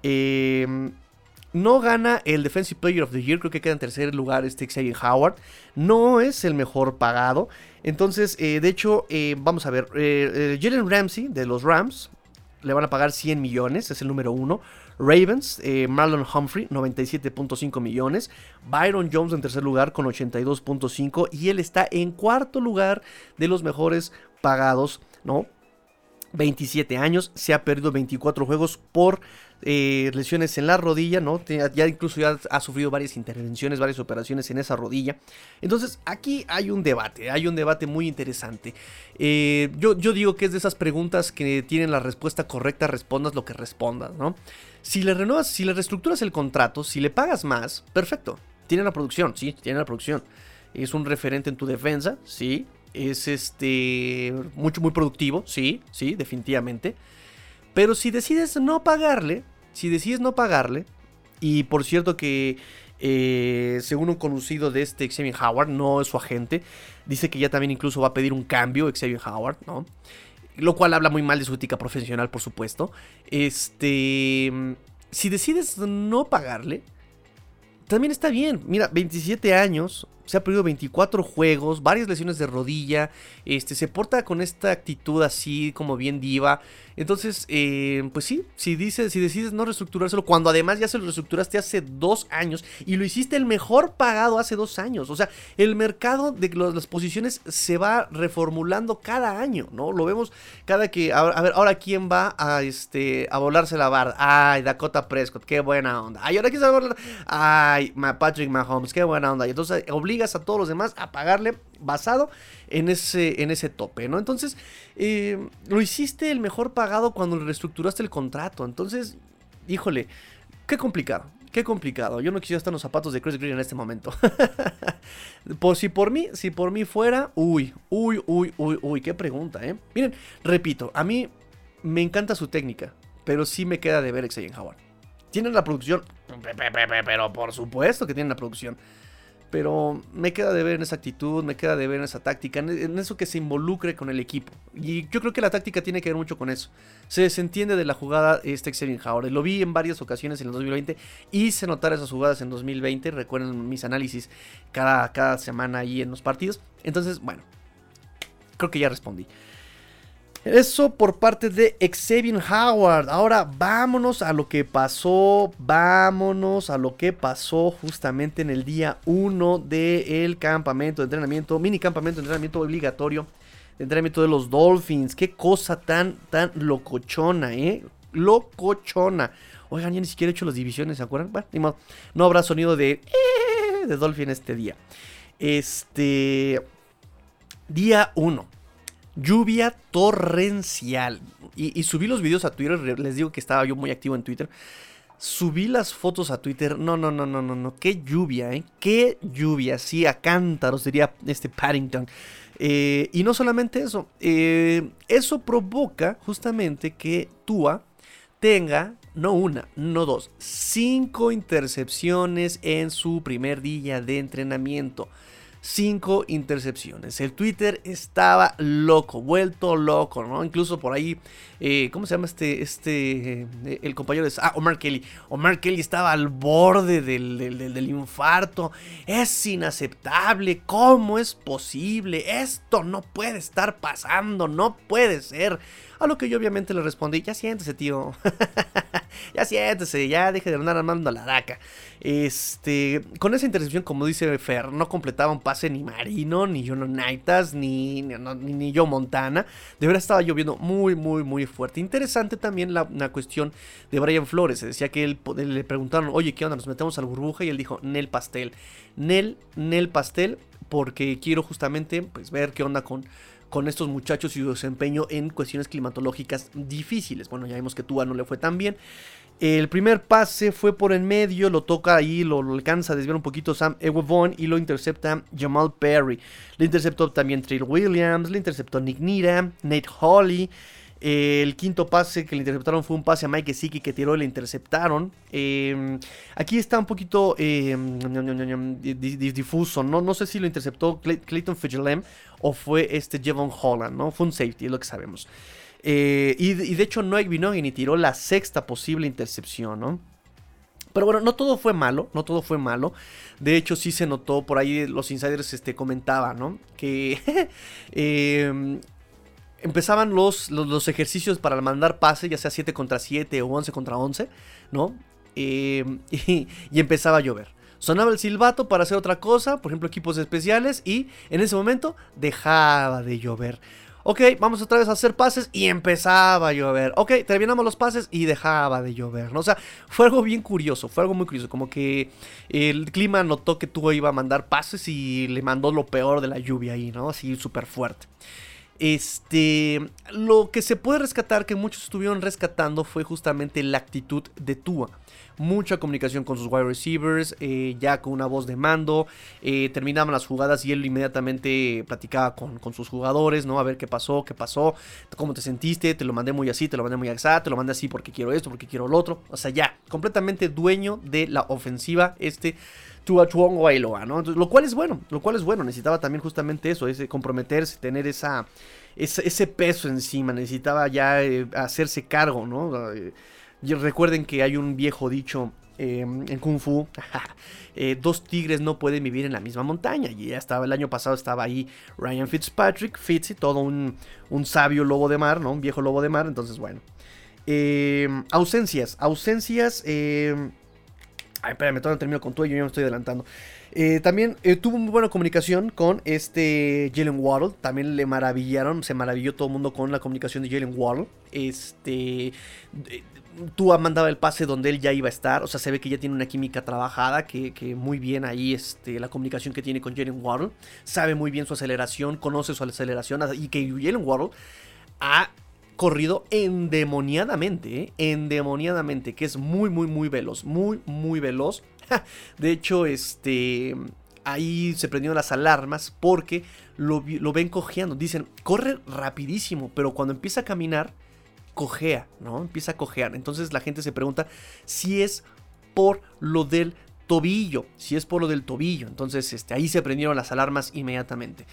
eh, no gana el Defensive Player of the Year, creo que queda en tercer lugar este Xavier Howard. No es el mejor pagado. Entonces, eh, de hecho, eh, vamos a ver. Eh, Jalen Ramsey de los Rams le van a pagar 100 millones, es el número uno. Ravens, Marlon Humphrey, 97.5 millones. Byron Jones en tercer lugar con 82.5. Y él está en cuarto lugar de los mejores pagados, ¿no? 27 años, se ha perdido 24 juegos por eh, lesiones en la rodilla, ¿no? Ya incluso ya ha sufrido varias intervenciones, varias operaciones en esa rodilla. Entonces aquí hay un debate, hay un debate muy interesante. Eh, yo, yo digo que es de esas preguntas que tienen la respuesta correcta, respondas lo que respondas, ¿no? Si le renuevas, si le reestructuras el contrato, si le pagas más, perfecto. Tiene la producción, sí, tiene la producción. Es un referente en tu defensa, sí. Es este mucho muy productivo, sí, sí, definitivamente. Pero si decides no pagarle, si decides no pagarle, y por cierto que eh, según un conocido de este Xavier Howard, no es su agente, dice que ya también incluso va a pedir un cambio Xavier Howard, ¿no? Lo cual habla muy mal de su ética profesional, por supuesto. Este, si decides no pagarle, también está bien. Mira, 27 años, se ha perdido 24 juegos, varias lesiones de rodilla, este, se porta con esta actitud así como bien diva. Entonces, eh, pues sí, si, dices, si decides no reestructurárselo, cuando además ya se lo reestructuraste hace dos años y lo hiciste el mejor pagado hace dos años. O sea, el mercado de las posiciones se va reformulando cada año, ¿no? Lo vemos cada que, a, ver, ahora quién va a, este, a volarse la barra. Ay, Dakota Prescott, qué buena onda. Ay, ahora quién se va a volar. Ay, Patrick Mahomes, qué buena onda. Y entonces a todos los demás a pagarle basado en ese, en ese tope, ¿no? Entonces, eh, lo hiciste el mejor pagado cuando reestructuraste el contrato. Entonces, híjole, qué complicado. Qué complicado. Yo no quisiera estar en los zapatos de Chris Green en este momento. por si por mí, si por mí fuera, uy, uy, uy, uy, uy, qué pregunta, ¿eh? Miren, repito, a mí me encanta su técnica, pero sí me queda de ver Xavier Howard. Tienen la producción, pero por supuesto que tienen la producción. Pero me queda de ver en esa actitud, me queda de ver en esa táctica, en eso que se involucre con el equipo. Y yo creo que la táctica tiene que ver mucho con eso. Se desentiende de la jugada este Xavier Howard. Lo vi en varias ocasiones en el 2020. Hice notar esas jugadas en 2020. Recuerden mis análisis cada, cada semana ahí en los partidos. Entonces, bueno, creo que ya respondí. Eso por parte de Xavier Howard. Ahora vámonos a lo que pasó. Vámonos a lo que pasó justamente en el día 1 del campamento de entrenamiento, mini campamento de entrenamiento obligatorio de entrenamiento de los Dolphins. Qué cosa tan, tan locochona, ¿eh? Locochona. Oigan, ya ni siquiera he hecho las divisiones, ¿se acuerdan? Bueno, no habrá sonido de, eh, de Dolphin este día. Este. Día 1 lluvia torrencial. Y, subí los videos a Twitter, les digo que estaba yo muy activo en Twitter. Subí las fotos a Twitter. No, no, no, no, no, no. Qué lluvia, ¿eh? Qué lluvia. Sí, a cántaros, diría este Paddington. Eh, y no solamente eso. Eh, eso provoca justamente que Tua tenga, no una, no dos, cinco intercepciones en su primer día de entrenamiento. 5 intercepciones. El Twitter estaba loco, vuelto loco, ¿no? Incluso por ahí, eh, ¿cómo se llama este, este, eh, el compañero de... Ah, Omar Kelly. Omar Kelly estaba al borde del, del, infarto. Es inaceptable. ¿Cómo es posible? Esto no puede estar pasando, no puede ser. A lo que yo obviamente le respondí, ya siéntese, tío. ya siéntese, ya deje de andar armando la daca. Este, con esa intercepción, como dice Fer, no completaba un pase ni Marino, ni Jono Naitas, ni, ni, Joe Montana. De verdad estaba lloviendo muy, muy, muy fuerte. Interesante también la, cuestión de Brian Flores. Se decía que él, le preguntaron, oye, ¿qué onda? Nos metemos al burbuja y él dijo, Nel Pastel. Nel, Nel Pastel, porque quiero justamente pues, ver qué onda con con estos muchachos y su desempeño en cuestiones climatológicas difíciles. Bueno, ya vimos que Tua no le fue tan bien. El primer pase fue por en medio, lo toca ahí, lo, alcanza a desviar un poquito Sam Ewevon y lo intercepta Jamal Perry. Le interceptó también Trill Williams, le interceptó Nick Nira, Nate Hawley. El quinto pase que le interceptaron fue un pase a Mike Siki que tiró y le interceptaron. Em, aquí está un poquito em, difuso, ¿no? No sé si lo interceptó Clayton Fitzgerald o fue este Jevon Holland, ¿no? Fue un safety, es lo que sabemos. Eh, y, de hecho Noek Binogi ni tiró la sexta posible intercepción, ¿no? Pero bueno, no todo fue malo, no todo fue malo. De hecho, sí se notó, por ahí los insiders este, comentaban, ¿no? Que em, empezaban los, los, ejercicios para mandar pases, ya sea 7 contra 7 o 11 contra 11, ¿no? Em, y, y, empezaba a llover. Sonaba el silbato para hacer otra cosa, por ejemplo equipos especiales, y en ese momento dejaba de llover. Ok, vamos otra vez a hacer pases y empezaba a llover. Ok, terminamos los pases y dejaba de llover, ¿no? O sea, fue algo bien curioso, fue algo muy curioso. Como que el clima notó que tú iba a mandar pases y le mandó lo peor de la lluvia ahí, ¿no? Así súper fuerte. Este, lo que se puede rescatar, que muchos estuvieron rescatando, fue justamente la actitud de Tua mucha comunicación con sus wide receivers, eh, ya con una voz de mando, eh, terminaban las jugadas y él inmediatamente platicaba con, sus jugadores, ¿no? A ver qué pasó, qué pasó, cómo te sentiste, te lo mandé muy así, te lo mandé muy así, te lo mandé así porque quiero esto, porque quiero lo otro, o sea, ya, completamente dueño de la ofensiva, este... Tua Chuongo ¿no? lo cual es bueno, lo cual es bueno, necesitaba también justamente eso, ese comprometerse, tener esa, ese, peso encima, necesitaba ya eh, hacerse cargo, ¿no? Y recuerden que hay un viejo dicho em, en Kung Fu, eh, dos tigres no pueden vivir en la misma montaña. Y ya estaba, el año pasado estaba ahí Ryan Fitzpatrick, Fitzy, todo un, sabio lobo de mar, ¿no? Un viejo lobo de mar, entonces bueno. Em, ausencias, ausencias... Eh, ay, espérame, todavía no termino con todo, yo ya me estoy adelantando. Eh, también eh, tuvo muy buena comunicación con este Jalen Waddle. También le maravillaron, se maravilló todo el mundo con la comunicación de Jalen Waddle. Este, Tua mandaba el pase donde él ya iba a estar. O sea, se ve que ya tiene una química trabajada. Que, muy bien ahí este, la comunicación que tiene con Jalen Waddle. Sabe muy bien su aceleración, conoce su aceleración. Y que Jalen Waddle ha corrido endemoniadamente. ¿eh? Endemoniadamente. Que es muy, muy, muy veloz. Muy, muy veloz. de hecho, este. Ahí se prendieron las alarmas porque lo, lo ven cojeando. Dicen, corre rapidísimo, pero cuando empieza a caminar cojea, ¿no? Empieza a cojear. Entonces la gente se pregunta si es por lo del tobillo, si es por lo del tobillo. Entonces este, ahí se prendieron las alarmas inmediatamente.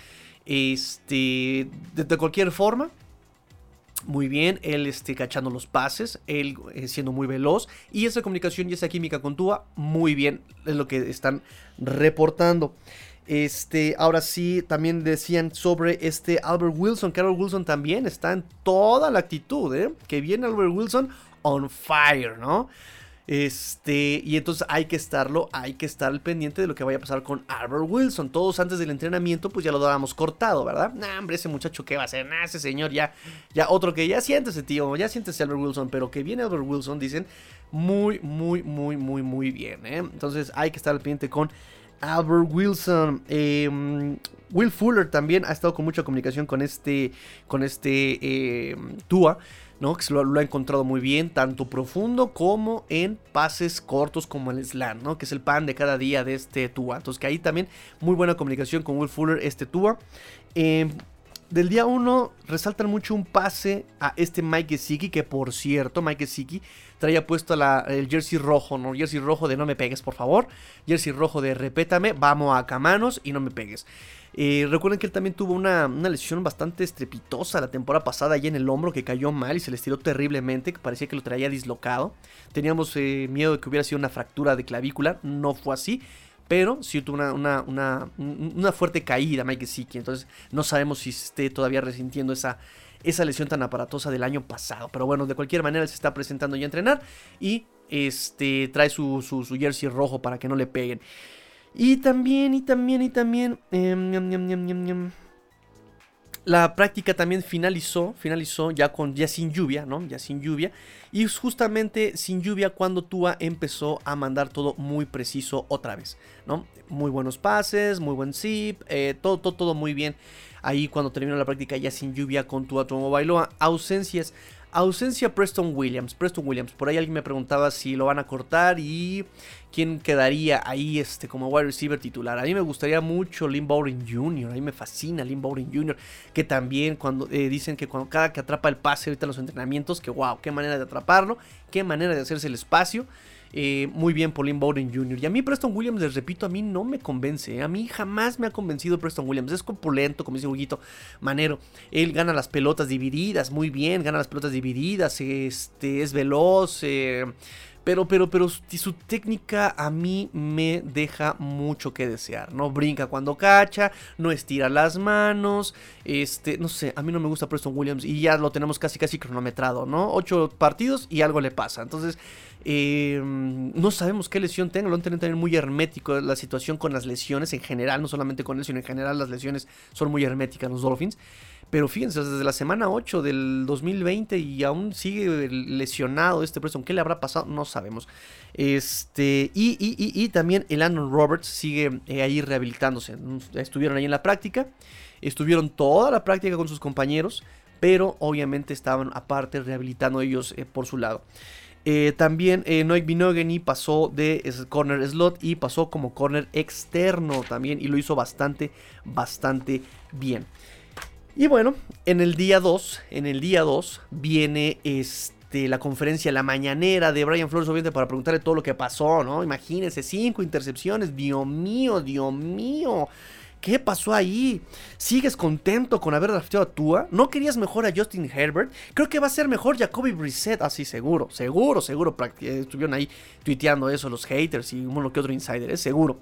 Este, de, cualquier forma, muy bien, él este, cachando los pases, él eh, siendo muy veloz y esa comunicación y esa química con Tua, muy bien, es lo que están reportando. Este, ahora sí, también decían sobre este Albert Wilson, que Albert Wilson también está en toda la actitud, ¿eh? Que viene Albert Wilson on fire, ¿no? Este, y entonces hay que estarlo, hay que estar al pendiente de lo que vaya a pasar con Albert Wilson. Todos antes del entrenamiento, pues ya lo dábamos cortado, ¿verdad? Nah, hombre, ese muchacho, ¿qué va a hacer? Ese señor ya, ya otro que ya siéntese, tío, ya siéntese Albert Wilson, pero que viene Albert Wilson, dicen, muy, muy, muy, muy, muy bien, ¿eh? Entonces hay que estar al pendiente con Albert Wilson. Em, Will Fuller también ha estado con mucha comunicación con este, con este em, Tua. ¿No? Que lo, lo, ha encontrado muy bien, tanto profundo como en pases cortos como el slam, ¿no? Que es el pan de cada día de este Tua. Entonces que ahí también muy buena comunicación con Will Fuller, este Tua. Em, del día 1 resaltan mucho un pase a este Mike Gesicki, que por cierto, Mike Gesicki traía puesto el jersey rojo, ¿no? Jersey rojo de no me pegues, por favor. Jersey rojo de repétame, vamos a camanos y no me pegues. Eh, recuerden que él también tuvo una, lesión bastante estrepitosa la temporada pasada ahí en el hombro que cayó mal y se le estiró terriblemente, que parecía que lo traía dislocado. Teníamos eh, miedo de que hubiera sido una fractura de clavícula, no fue así. Pero sí tuvo una, una, fuerte caída Mike Gesicki. Entonces no sabemos si esté todavía resintiendo esa, esa lesión tan aparatosa del año pasado. Pero bueno, de cualquier manera se está presentando ya a entrenar y este, trae su, su, jersey rojo para que no le peguen. Y también, y también, y también... Em, la práctica también finalizó, finalizó ya con ya sin lluvia, ¿no? Ya sin lluvia. Y justamente sin lluvia cuando Tua empezó a mandar todo muy preciso otra vez, ¿no? Muy buenos pases, muy buen zip, eh, todo, todo, todo muy bien. Ahí cuando terminó la práctica ya sin lluvia con Tua Bailoa. Ausencias. Ausencia Preston Williams. Preston Williams. Por ahí alguien me preguntaba si lo van a cortar y quién quedaría ahí este, como wide receiver titular. A mí me gustaría mucho Lynn Bowden Jr. A mí me fascina Lynn Bowden Jr. Que también cuando eh, dicen que cuando cada que atrapa el pase ahorita en los entrenamientos, que wow, qué manera de atraparlo, qué manera de hacerse el espacio. Eh, muy bien Pauline Bowden Jr. Y a mí Preston Williams, les repito, a mí no me convence. ¿eh? A mí jamás me ha convencido Preston Williams. Es compulento, como dice Huguito Manero. Él gana las pelotas divididas, muy bien, gana las pelotas divididas. Este, es veloz. Eh, pero, pero, pero su técnica a mí me deja mucho que desear. No brinca cuando cacha, no estira las manos. Este, no sé, a mí no me gusta Preston Williams y ya lo tenemos casi, casi cronometrado, ¿no? Ocho partidos y algo le pasa. Entonces, eh, no sabemos qué lesión tenga. Lo han tenido muy hermético la situación con las lesiones en general, no solamente con él, sino en general las lesiones son muy herméticas los Dolphins. Pero fíjense, desde la semana 8 del 2020 y aún sigue lesionado este Preston. ¿Qué le habrá pasado? No sabemos. Este, y, y, también el Roberts sigue eh, ahí rehabilitándose. Estuvieron ahí en la práctica. Estuvieron toda la práctica con sus compañeros. Pero obviamente estaban aparte rehabilitando ellos eh, por su lado. Eh, también eh, Noik pasó de corner slot y pasó como corner externo también y lo hizo bastante, bastante bien. Y bueno, en el día 2, en el día 2 viene este, la conferencia, la mañanera de Brian Flores, obviamente, para preguntarle todo lo que pasó, ¿no? Imagínense, cinco intercepciones, Dios mío, Dios mío. ¿Qué pasó ahí? ¿Sigues contento con haber drafteado a Tua? ¿No querías mejor a Justin Herbert? Creo que va a ser mejor Jacoby Brissett. Así, ah, seguro, seguro, seguro. Estuvieron ahí tuiteando eso los haters y uno que otro insider, es seguro.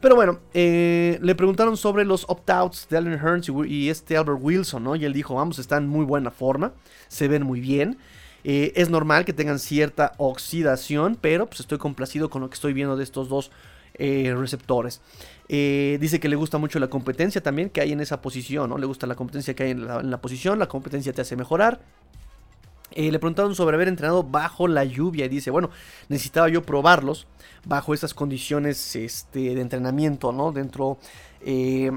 Pero bueno, eh, le preguntaron sobre los opt-outs de Allen Hearns y, este Albert Wilson, ¿no? Y él dijo, vamos, están en muy buena forma, se ven muy bien. Eh, es normal que tengan cierta oxidación, pero pues estoy complacido con lo que estoy viendo de estos dos eh, receptores. dice que le gusta mucho la competencia también que hay en esa posición, ¿no? Le gusta la competencia que hay en la posición, la competencia te hace mejorar. Le preguntaron sobre haber entrenado bajo la lluvia y dice, bueno, necesitaba yo probarlos bajo esas condiciones este, de entrenamiento, ¿no? Dentro, eh,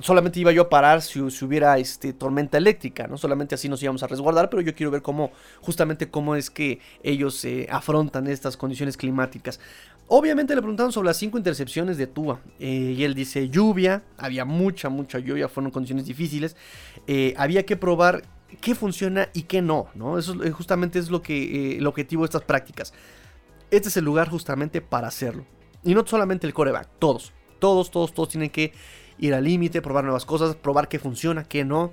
solamente iba yo a parar si, hubiera este, tormenta eléctrica, ¿no? Solamente así nos íbamos a resguardar, pero yo quiero ver cómo, justamente cómo es que ellos eh, afrontan estas condiciones climáticas. Obviamente le preguntaron sobre las cinco intercepciones de Tua. Eh, y él dice lluvia, había mucha, mucha lluvia, fueron condiciones difíciles. había que probar qué funciona y qué no, ¿no? Eso justamente es lo que, el objetivo de estas prácticas este es el lugar justamente para hacerlo. Y no solamente el coreback, todos. Todos, todos, todos tienen que ir al límite, probar nuevas cosas, probar qué funciona, qué no.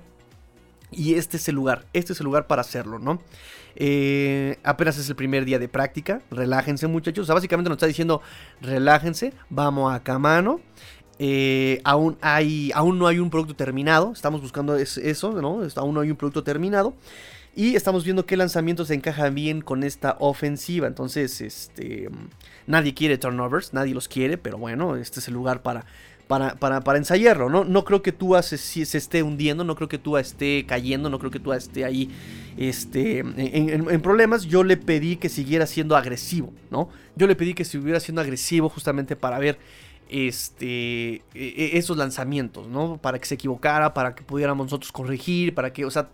Y este es el lugar, este es el lugar para hacerlo, ¿no? Eh, apenas es el primer día de práctica, relájense muchachos. O sea, básicamente nos está diciendo, relájense, vamos a camano. Eh, aún, hay, aún no hay un producto terminado, estamos buscando eso, ¿no? Aún no hay un producto terminado. Y estamos viendo qué lanzamientos encajan bien con esta ofensiva. Entonces, este, nadie quiere turnovers, nadie los quiere, pero bueno, este es el lugar para, para, para, ensayarlo, ¿no? No creo que Tua se, se, esté hundiendo, no creo que Tua esté cayendo, no creo que Tua esté ahí este, en, problemas. Yo le pedí que siguiera siendo agresivo, ¿no? Yo le pedí que siguiera siendo agresivo justamente para ver este, e, e, esos lanzamientos, ¿no? Para que se equivocara, para que pudiéramos nosotros corregir, para que, o sea,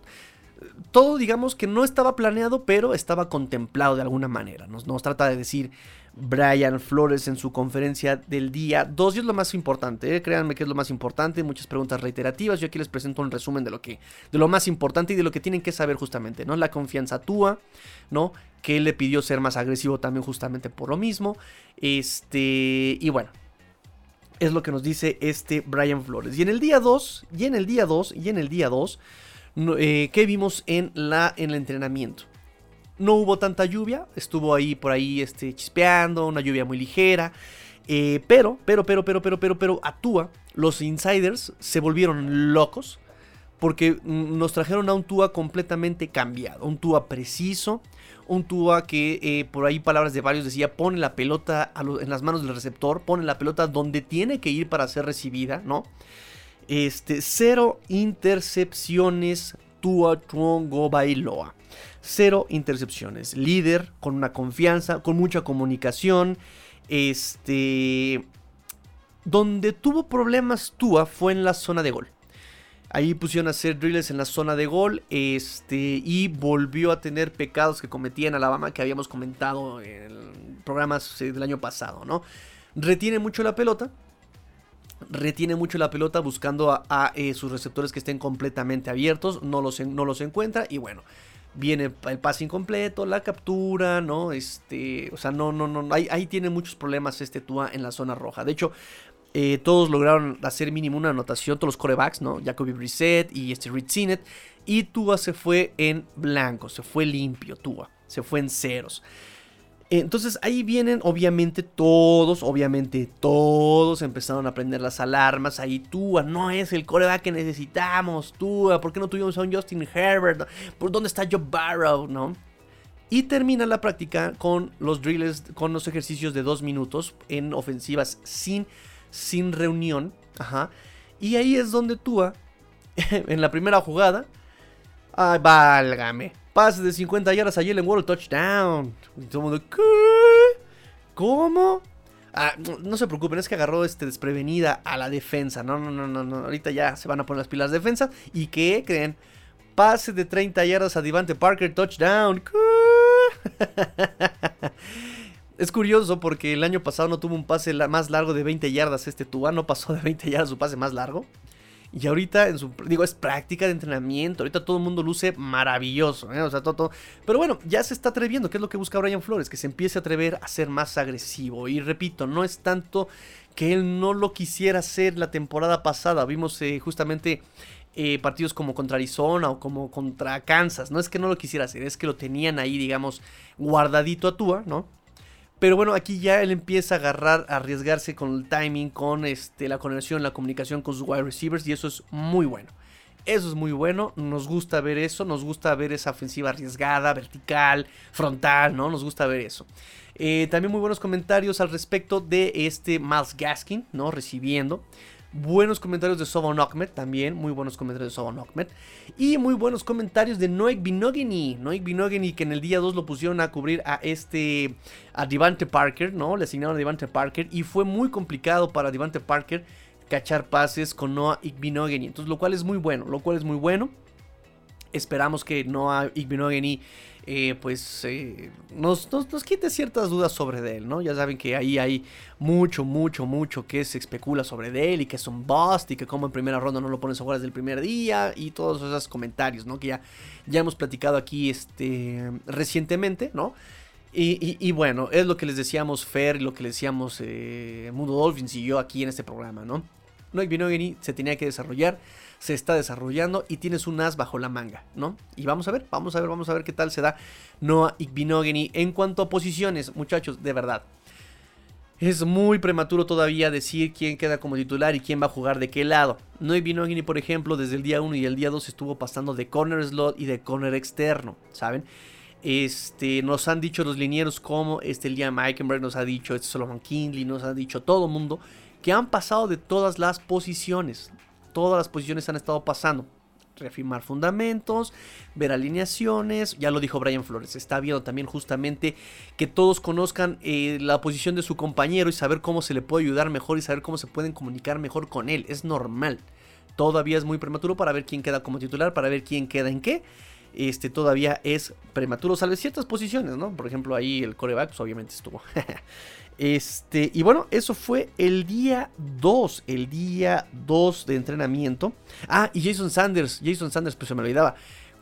todo digamos que no estaba planeado, pero estaba contemplado de alguna manera. Nos, trata de decir Brian Flores en su conferencia del día 2 y es lo más importante, ¿eh? créanme que es lo más importante, muchas preguntas reiterativas, yo aquí les presento un resumen de lo que de lo más importante y de lo que tienen que saber justamente, ¿no? La confianza Tua, ¿no? Que él le pidió ser más agresivo también justamente por lo mismo. Este, y bueno, es lo que nos dice este Brian Flores. Y en el día 2, y en el día 2, y en el día 2 eh, ¿Qué vimos en, la, en el entrenamiento? No hubo tanta lluvia, estuvo ahí por ahí este, chispeando, una lluvia muy ligera. Eh, pero, pero, pero, pero, pero, pero, pero, actúa. Los insiders se volvieron locos porque nos trajeron a un Tua completamente cambiado, un Tua preciso, un Tua que eh, por ahí palabras de varios decía, pone la pelota en las manos del receptor, pone la pelota donde tiene que ir para ser recibida, ¿no? Este, cero intercepciones Tua Tuongo Bailoa. Cero intercepciones. Líder, con una confianza, con mucha comunicación. Este. Donde tuvo problemas Tua fue en la zona de gol. Ahí pusieron a hacer drills en la zona de gol. Este. Y volvió a tener pecados que cometía en Alabama. Que habíamos comentado en programas del año pasado. ¿no? Retiene mucho la pelota retiene mucho la pelota buscando a, eh, sus receptores que estén completamente abiertos, no los, no los encuentra y bueno, viene el pase incompleto, la captura, ¿no? Este, o sea, no, no, no, ahí, ahí tiene muchos problemas este Tua en la zona roja. De hecho, eh, todos lograron hacer mínimo una anotación, todos los corebacks, ¿no? Jacoby Brissett y este Reed Sinet. Y Tua se fue en blanco, se fue limpio, Tua, se fue en ceros. Entonces ahí vienen obviamente todos, obviamente todos empezaron a prender las alarmas. Ahí Tua no es el coreback que necesitamos. Tua, ¿por qué no tuvimos a un Justin Herbert? ¿Por dónde está Joe Barrow? ¿No? Y termina la práctica con los drills, con los ejercicios de dos minutos en ofensivas sin, sin reunión. Ajá. Y ahí es donde Tua, en la primera jugada, ay, válgame Pase de 50 yardas a Jalen Waddle, touchdown. ¿qué? ¿Cómo? Ah, no, se preocupen, es que agarró este desprevenida a la defensa. No, no, no, no, no. Ahorita ya se van a poner las pilas de defensa. ¿Y qué creen? Pase de 30 yardas a Devante Parker, touchdown. Es curioso porque el año pasado no tuvo un pase más largo de 20 yardas. Este Tua no pasó de 20 yardas su pase más largo. Y ahorita, en su, digo, es práctica de entrenamiento. Ahorita todo el mundo luce maravilloso. ¿eh? O sea, todo, Pero bueno, ya se está atreviendo. ¿Qué es lo que busca Brian Flores? Que se empiece a atrever a ser más agresivo. Y repito, no es tanto que él no lo quisiera hacer la temporada pasada. Vimos eh, justamente eh, partidos como contra Arizona o como contra Kansas. No es que no lo quisiera hacer, es que lo tenían ahí, digamos, guardadito a Tua, ¿no? Pero bueno, aquí ya él empieza a agarrar, a arriesgarse con el timing, con este, la conexión, la comunicación con sus wide receivers y eso es muy bueno. Eso es muy bueno, nos gusta ver eso, nos gusta ver esa ofensiva arriesgada, vertical, frontal, ¿no? Nos gusta ver eso. Eh, también muy buenos comentarios al respecto de este Miles Gaskin, ¿no? Recibiendo. Buenos comentarios de Sobon Ahmed también, muy buenos comentarios de Sobon Ahmed. Y muy buenos comentarios de Noek Binogany. Noek Binogany que en el día 2 lo pusieron a cubrir a este, a Devante Parker, ¿no? Le asignaron a Devante Parker y fue muy complicado para Devante Parker cachar pases con Noah Igbinogany. Entonces, lo cual es muy bueno, lo cual es muy bueno. Esperamos que Noah Igbinogany eh, pues eh, nos, nos, quite ciertas dudas sobre él, ¿no? Ya saben que ahí hay mucho, mucho, mucho que se especula sobre él y que es un bust y que como en primera ronda no lo pones a jugar desde el primer día y todos esos comentarios, ¿no? Que ya, ya hemos platicado aquí este, recientemente, ¿no? Y, bueno, es lo que les decíamos Fer y lo que les decíamos eh, Mundo Dolphins y yo aquí en este programa, ¿no? Noik Binogany se tenía que desarrollar se está desarrollando y tienes un as bajo la manga, ¿no? Y vamos a ver, vamos a ver, vamos a ver qué tal se da Noah Igbinogany en cuanto a posiciones, muchachos, de verdad. Es muy prematuro todavía decir quién queda como titular y quién va a jugar de qué lado. Noah Igbinogany, por ejemplo, desde el día 1 y el día 2 estuvo pasando de corner slot y de corner externo, ¿saben? Este, nos han dicho los linieros como este Liam Eikenberg nos ha dicho, este Solomon Kinley, nos ha dicho todo el mundo que han pasado de todas las posiciones todas las posiciones han estado pasando. Reafirmar fundamentos, ver alineaciones, ya lo dijo Brian Flores, está viendo también justamente que todos conozcan eh, la posición de su compañero y saber cómo se le puede ayudar mejor y saber cómo se pueden comunicar mejor con él, es normal. Todavía es muy prematuro para ver quién queda como titular, para ver quién queda en qué. Este todavía es prematuro, salve ciertas posiciones, ¿no? Por ejemplo, ahí el coreback, pues, obviamente estuvo. Este, y bueno, eso fue el día 2, el día 2 de entrenamiento. Ah, y Jason Sanders, Jason Sanders, pues se me olvidaba.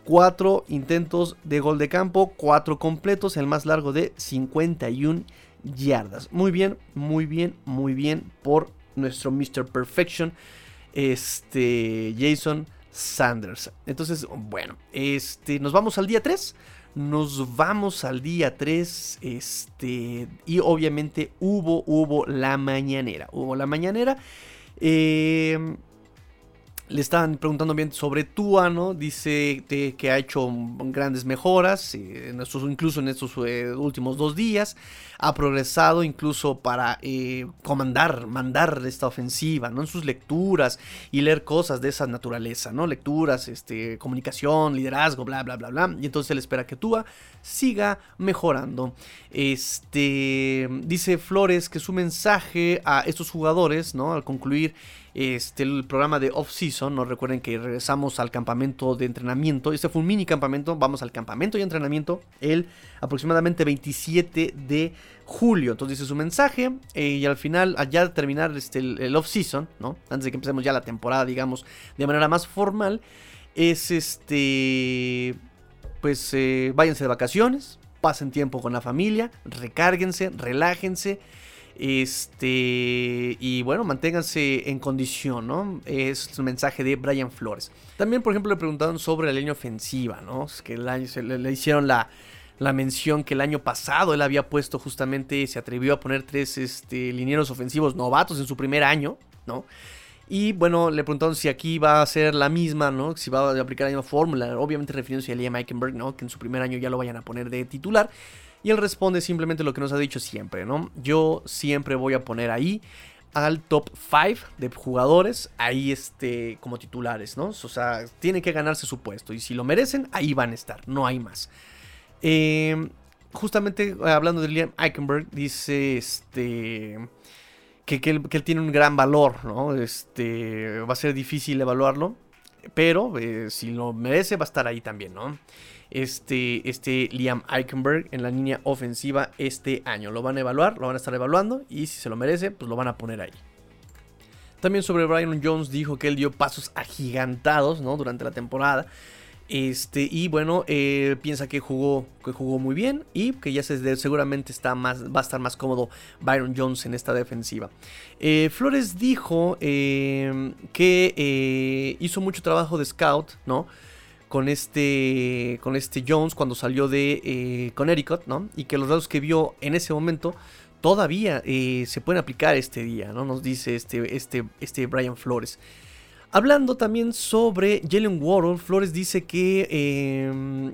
Cuatro intentos de gol de campo, cuatro completos, el más largo de 51 yardas. Muy bien, muy bien, muy bien por nuestro Mr. Perfection, este Jason Sanders. Entonces, bueno, este, nos vamos al día 3. Nos vamos al día 3. Este. Y obviamente hubo, hubo la mañanera. Hubo la mañanera. Eh, Le estaban preguntando bien sobre Tua, ¿no? Dice que ha hecho grandes mejoras, eh, incluso en estos eh, últimos dos días. Ha progresado incluso para eh, comandar, mandar esta ofensiva, ¿no? En sus lecturas y leer cosas de esa naturaleza, ¿no? Lecturas, este, comunicación, liderazgo, bla, bla, bla, bla. Y entonces él espera que Tua siga mejorando. Este, dice Flores que su mensaje a estos jugadores, ¿no? Al concluir este, el programa de off-season. No recuerden que regresamos al campamento de entrenamiento. Este fue un mini campamento. Vamos al campamento de entrenamiento el aproximadamente 27 de julio. Entonces dice su mensaje. Eh, y al final, allá de terminar este, el, off-season, ¿no? Antes de que empecemos ya la temporada, digamos, de manera más formal, es este. Pues eh, váyanse de vacaciones, pasen tiempo con la familia, recárguense, relájense. Este, y bueno, manténganse en condición, ¿no? Es el mensaje de Brian Flores. También, por ejemplo, le preguntaron sobre la línea ofensiva, ¿no? Es que le, hicieron la, la, mención que el año pasado él había puesto justamente, se atrevió a poner tres este, linieros ofensivos novatos en su primer año, ¿no? Y bueno, le preguntaron si aquí va a ser la misma, ¿no? Si va a aplicar la misma fórmula, obviamente refiriéndose a Liam Eikenberg, ¿no? Que en su primer año ya lo vayan a poner de titular. Y él responde simplemente lo que nos ha dicho siempre, ¿no? Yo siempre voy a poner ahí al top 5 de jugadores ahí este, como titulares, ¿no? O sea, tienen que ganarse su puesto y si lo merecen, ahí van a estar, no hay más. Em, justamente eh, hablando de Liam Eichenberg, dice este, que, él, que, él, tiene un gran valor, ¿no? Este, va a ser difícil evaluarlo, pero eh, si lo merece va a estar ahí también, ¿no? este, este Liam Eichenberg en la línea ofensiva este año. Lo van a evaluar, lo van a estar evaluando y si se lo merece, pues lo van a poner ahí. También sobre Brian Jones dijo que él dio pasos agigantados ¿no? durante la temporada. Este, y bueno, eh, piensa que jugó, que jugó muy bien y que ya se, seguramente está más, va a estar más cómodo Byron Jones en esta defensiva. Eh, Flores dijo eh, que hizo mucho trabajo de scout, ¿no? con este, con este Jones cuando salió de eh, Connecticut, ¿no? Y que los datos que vio en ese momento todavía eh, se pueden aplicar este día, ¿no? Nos dice este, este, este Brian Flores. Hablando también sobre Jalen Waddle, Flores dice que, em,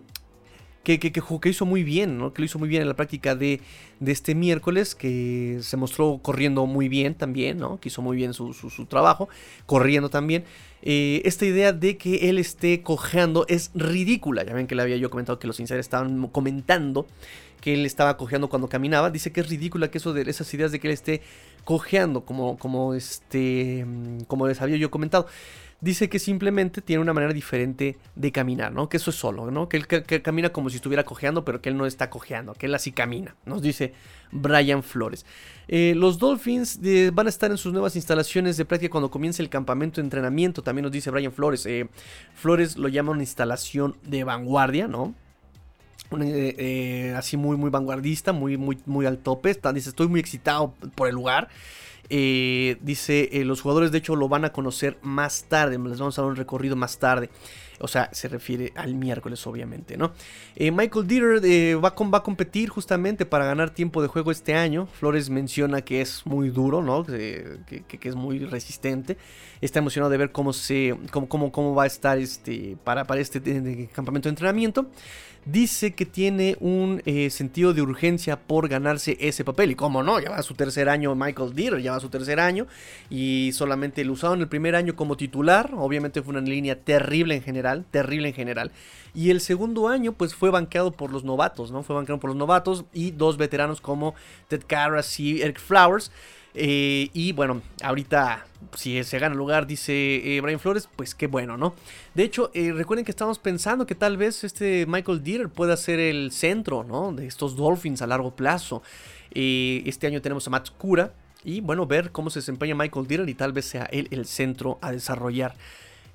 que, que, hizo muy bien, ¿no? que lo hizo muy bien en la práctica de, de, este miércoles, que se mostró corriendo muy bien también, ¿no? que hizo muy bien su, su, su trabajo, corriendo también. Eh, esta idea de que él esté cojeando es ridícula. Ya ven que le había yo comentado que los insiders estaban comentando que él estaba cojeando cuando caminaba. Dice que es ridícula que eso de esas ideas de que él esté cojeando, como, como, este, como les había yo comentado dice que simplemente tiene una manera diferente de caminar, ¿no? Que eso es solo, ¿no? Que él camina como si estuviera cojeando, pero que él no está cojeando, que él así camina, nos dice Brian Flores. Eh, los Dolphins eh, van a estar en sus nuevas instalaciones de práctica cuando comience el campamento de entrenamiento, también nos dice Brian Flores. Eh, Flores lo llama una instalación de vanguardia, ¿no? Así muy, muy vanguardista, muy, muy, muy al tope. dice, estoy muy excitado por el lugar. Eh, dice, eh, los jugadores de hecho lo van a conocer más tarde, les vamos a dar un recorrido más tarde. O sea, se refiere al miércoles, obviamente, ¿no? Eh, Michael Dieter va, va, a competir justamente para ganar tiempo de juego este año. Flores menciona que es muy duro, ¿no? Que, es muy resistente. Está emocionado de ver cómo se. cómo, va a estar este. para, este campamento de entrenamiento dice que tiene un eh, sentido de urgencia por ganarse ese papel. Y cómo no, ya va su tercer año Michael Dieter, ya su tercer año. Y solamente lo usaron el primer año como titular. Obviamente fue una línea terrible en general, terrible en general. Y el segundo año, pues fue banqueado por los novatos, ¿no? Fue banqueado por los novatos y dos veteranos como Ted Karras y Eric Flowers. Eh, y bueno, ahorita si se gana el lugar, dice eh, Brian Flores, pues qué bueno, ¿no? De hecho, eh, recuerden que estamos pensando que tal vez este Michael Dieter pueda ser el centro, ¿no? De estos Dolphins a largo plazo. este año tenemos a Matt Cura. Y bueno, ver cómo se desempeña Michael Dieter y tal vez sea él el centro a desarrollar.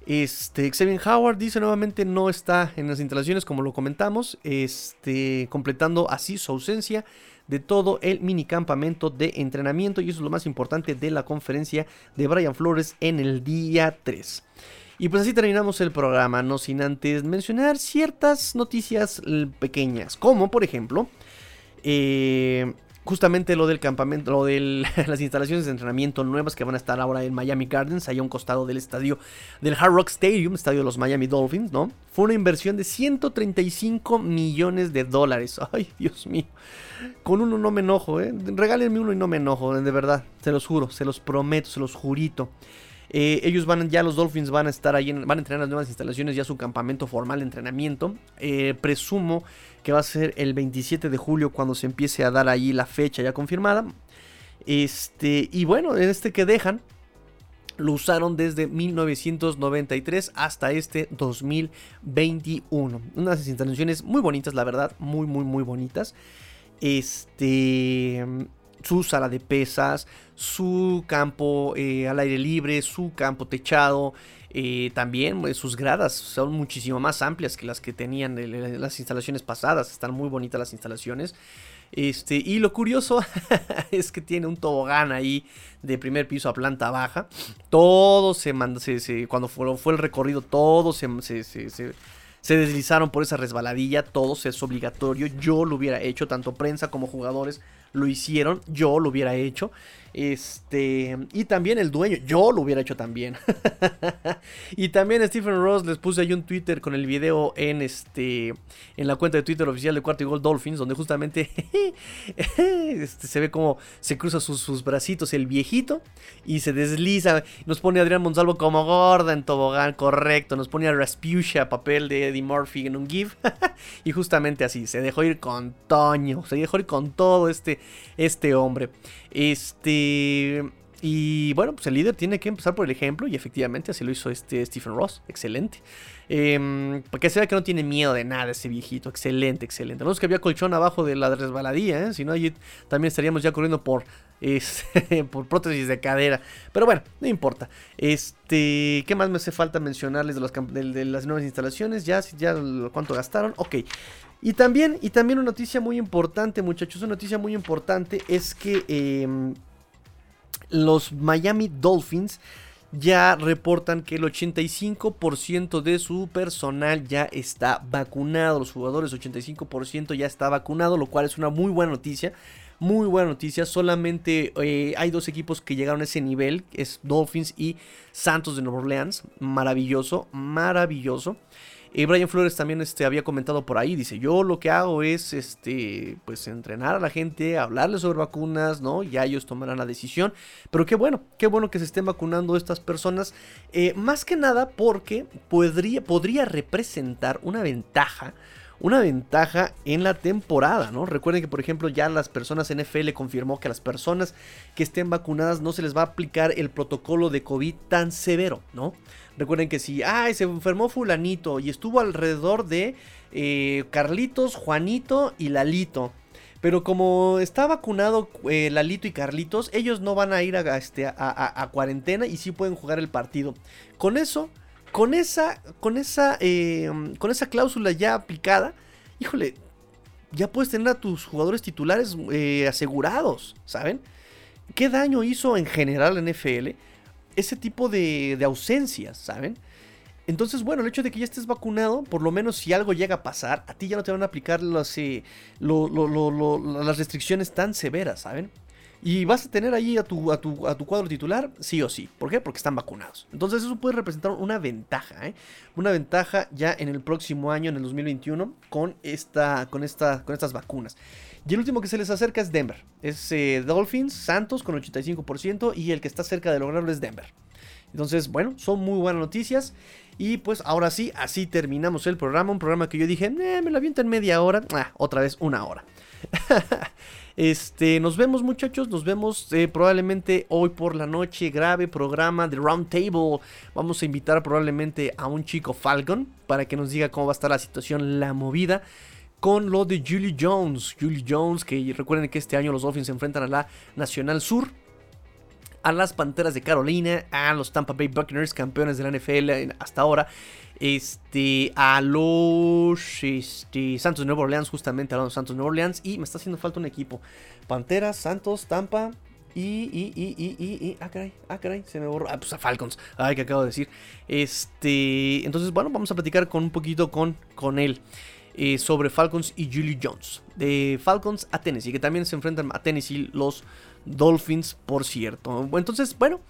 Este, Xavier Howard dice nuevamente no está en las instalaciones como lo comentamos, este, completando así su ausencia de todo el minicampamento de entrenamiento y eso es lo más importante de la conferencia de Brian Flores en el día 3. Y pues así terminamos el programa, no sin antes mencionar ciertas noticias pequeñas, como por ejemplo, eh, justamente lo del campamento, lo de las instalaciones de entrenamiento nuevas que van a estar ahora en Miami Gardens, allá a un costado del estadio del Hard Rock Stadium, estadio de los Miami Dolphins, ¿no? Fue una inversión de 135 millones de dólares. Ay, Dios mío. Con uno no me enojo, ¿eh? Regálenme uno y no me enojo, de verdad. Se los juro, se los prometo, se los jurito. Eh, ellos van, ya los Dolphins van a estar ahí, van a entrenar las nuevas instalaciones, ya su campamento formal de entrenamiento. Eh, presumo que va a ser el 27 de julio cuando se empiece a dar ahí la fecha ya confirmada. Este, y bueno, en este que dejan, lo usaron desde 1993 hasta este 2021. Unas instalaciones muy bonitas, la verdad, muy, muy, muy bonitas. Este, su sala de pesas, su campo eh, al aire libre, su campo techado. Eh, también pues, sus gradas son muchísimo más amplias que las que tenían las instalaciones pasadas. Están muy bonitas las instalaciones. Este, y lo curioso es que tiene un tobogán ahí de primer piso a planta baja. Todo se mandó, cuando fue, el recorrido, todo se, se, deslizaron por esa resbaladilla. Todo es obligatorio. Yo lo hubiera hecho, tanto prensa como jugadores lo hicieron, yo lo hubiera hecho. Este, y también el dueño, yo lo hubiera hecho también. y también Stephen Ross les puse ahí un Twitter con el video en este en la cuenta de Twitter oficial de Cuarto y Gol Dolphins, donde justamente este, se ve como se cruza sus, sus, bracitos el viejito y se desliza. Nos pone Adrián Monsalvo como gorda en tobogán, correcto. Nos pone a Rasputia, papel de Eddie Murphy en un GIF. y justamente así, se dejó ir con Toño, se dejó ir con todo este, este hombre. Este. Y bueno, pues el líder tiene que empezar por el ejemplo y efectivamente así lo hizo este Stephen Ross. Excelente. Eh, para que se vea que no tiene miedo de nada ese viejito. Excelente, excelente. No es que había colchón abajo de la resbaladilla, ¿eh? si no allí también estaríamos ya corriendo por, por prótesis de cadera. Pero bueno, no importa. Este, ¿Qué más me hace falta mencionarles de, los, de, las nuevas instalaciones? Ya, ya cuánto gastaron. Ok. Y también, y también una noticia muy importante, muchachos. Una noticia muy importante es que... Em, los Miami Dolphins ya reportan que el 85% de su personal ya está vacunado. Los jugadores 85% ya está vacunado, lo cual es una muy buena noticia. Muy buena noticia. Solamente eh, hay dos equipos que llegaron a ese nivel. Es Dolphins y Santos de Nueva Orleans. Maravilloso, maravilloso. Y Brian Flores también este, había comentado por ahí, dice, yo lo que hago es este, pues entrenar a la gente, hablarles sobre vacunas, ¿no? Ya ellos tomarán la decisión. Pero qué bueno, qué bueno que se estén vacunando estas personas. Eh, más que nada porque podría, podría representar una ventaja una ventaja en la temporada, ¿no? Recuerden que, por ejemplo, ya las personas NFL confirmó que a las personas que estén vacunadas no se les va a aplicar el protocolo de COVID tan severo, ¿no? Recuerden que si, ay, se enfermó fulanito y estuvo alrededor de eh, Carlitos, Juanito y Lalito. Pero como está vacunado eh, Lalito y Carlitos, ellos no van a ir a, este, a, cuarentena y sí pueden jugar el partido. Con eso, con esa, con esa, eh, con esa cláusula ya aplicada, híjole, ya puedes tener a tus jugadores titulares asegurados, ¿saben? ¿Qué daño hizo en general en NFL? ese tipo de, ausencias, ¿saben? Entonces, bueno, el hecho de que ya estés vacunado, por lo menos si algo llega a pasar, a ti ya no te van a aplicar las, eh, las restricciones tan severas, ¿saben? Y vas a tener ahí a tu, a, tu, a tu cuadro titular, sí o sí. ¿Por qué? Porque están vacunados. Entonces eso puede representar una ventaja, ¿eh? Una ventaja ya en el próximo año, en el 2021, con, esta, con, esta, con estas vacunas. Y el último que se les acerca es Denver. Es eh, Dolphins, Santos con 85% y el que está cerca de lograrlo es Denver. Entonces, bueno, son muy buenas noticias. Y pues ahora sí, así terminamos el programa. Un programa que yo dije, eh, me lo aviento en media hora. Ah, otra vez una hora. este, nos vemos muchachos, nos vemos eh, probablemente hoy por la noche. Grave programa de Round Table. Vamos a invitar probablemente a un chico Falcon para que nos diga cómo va a estar la situación, la movida con lo de Julie Jones. Julie Jones, que recuerden que este año los Dolphins se enfrentan a la Nacional Sur, a las Panteras de Carolina, a los Tampa Bay Buccaneers, campeones de la NFL hasta ahora, este, a los este, Santos de Nueva Orleans, justamente a los Santos de Nueva Orleans, y me está haciendo falta un equipo. Panteras, Santos, Tampa, y, y, y, y, y, y, ah, caray, ah, caray, se me borró. Ah, pues a Falcons, ay, que acabo de decir. Este, entonces, bueno, vamos a platicar con un poquito con, con él. eh, sobre Falcons y Julie Jones. De Falcons a Tennessee, que también se enfrentan a Tennessee los Dolphins, por cierto. Entonces, bueno.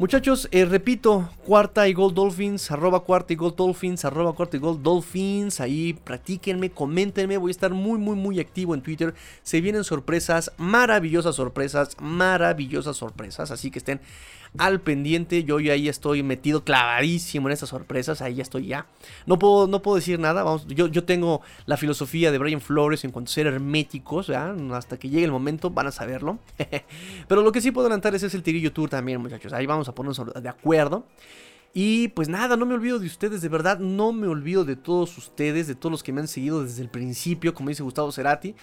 Muchachos, eh, repito, cuarta y gol Dolphins, arroba cuarta y gol Dolphins, arroba cuarta y gol Dolphins. Ahí practíquenme, coméntenme. Voy a estar muy, muy, muy activo en Twitter. Se vienen sorpresas, maravillosas sorpresas, maravillosas sorpresas. Así que estén al pendiente. Yo ya ahí estoy metido clavadísimo en estas sorpresas. Ahí ya estoy ya. No puedo, no puedo decir nada. Vamos, yo, yo tengo la filosofía de Brian Flores en cuanto a ser herméticos. Hasta que llegue el momento van a saberlo. Pero lo que sí puedo adelantar es, es el Tirillo Tour también, muchachos. Ahí vamos a ponernos de acuerdo. Y pues nada, no me olvido de ustedes, de verdad, no me olvido de todos ustedes, de todos los que me han seguido desde el principio, como dice Gustavo Cerati.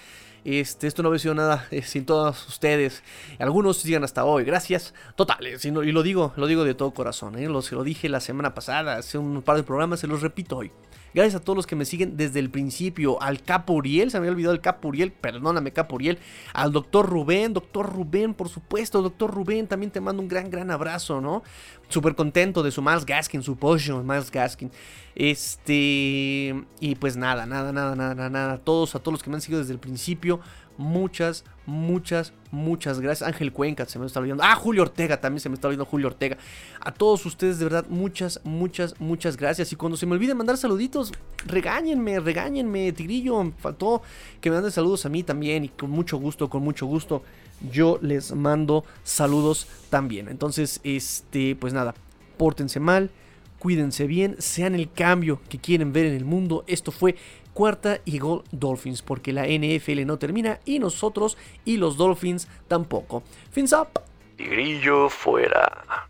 Este, esto no hubiera sido nada eh, sin todos ustedes. Algunos sigan hasta hoy, gracias. Totales, y, y lo digo, lo digo de todo corazón. ¿eh? Lo, se lo dije la semana pasada, hace un par de programas, se los repito hoy. Gracias a todos los que me siguen desde el principio. Al Capo Uriel, se me había olvidado el Capo Uriel, perdóname Capo Uriel. Al doctor Rubén, doctor Rubén, por supuesto, doctor Rubén, también te mando un gran, gran abrazo, ¿no? Súper contento de su Miles Gaskin, su pollo, Miles Gaskin. Este, y pues nada, nada, nada, nada, nada. Todos, a todos los que me han seguido desde el principio, muchas, muchas, muchas gracias. Ángel Cuenca se me está olvidando. Ah, Julio Ortega también se me está olvidando. Julio Ortega. A todos ustedes, de verdad, muchas, muchas, muchas gracias. Y cuando se me olvide mandar saluditos, regáñenme, regáñenme, Tigrillo. Faltó que me manden saludos a mí también. Y con mucho gusto, con mucho gusto, yo les mando saludos también. Entonces, este, pues nada, pórtense mal. Cuídense bien, sean el cambio que quieren ver en el mundo. Esto fue cuarta y gol Dolphins, porque la NFL no termina y nosotros y los Dolphins tampoco. Fins up. Tigrillo fuera.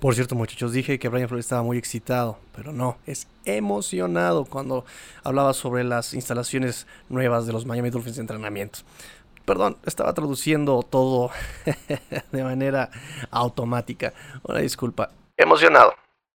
Por cierto, muchachos, dije que Brian Flores estaba muy excitado, pero no, es emocionado cuando hablaba sobre las instalaciones nuevas de los Miami Dolphins de entrenamiento. Perdón, estaba traduciendo todo de manera automática. Una disculpa. Emocionado.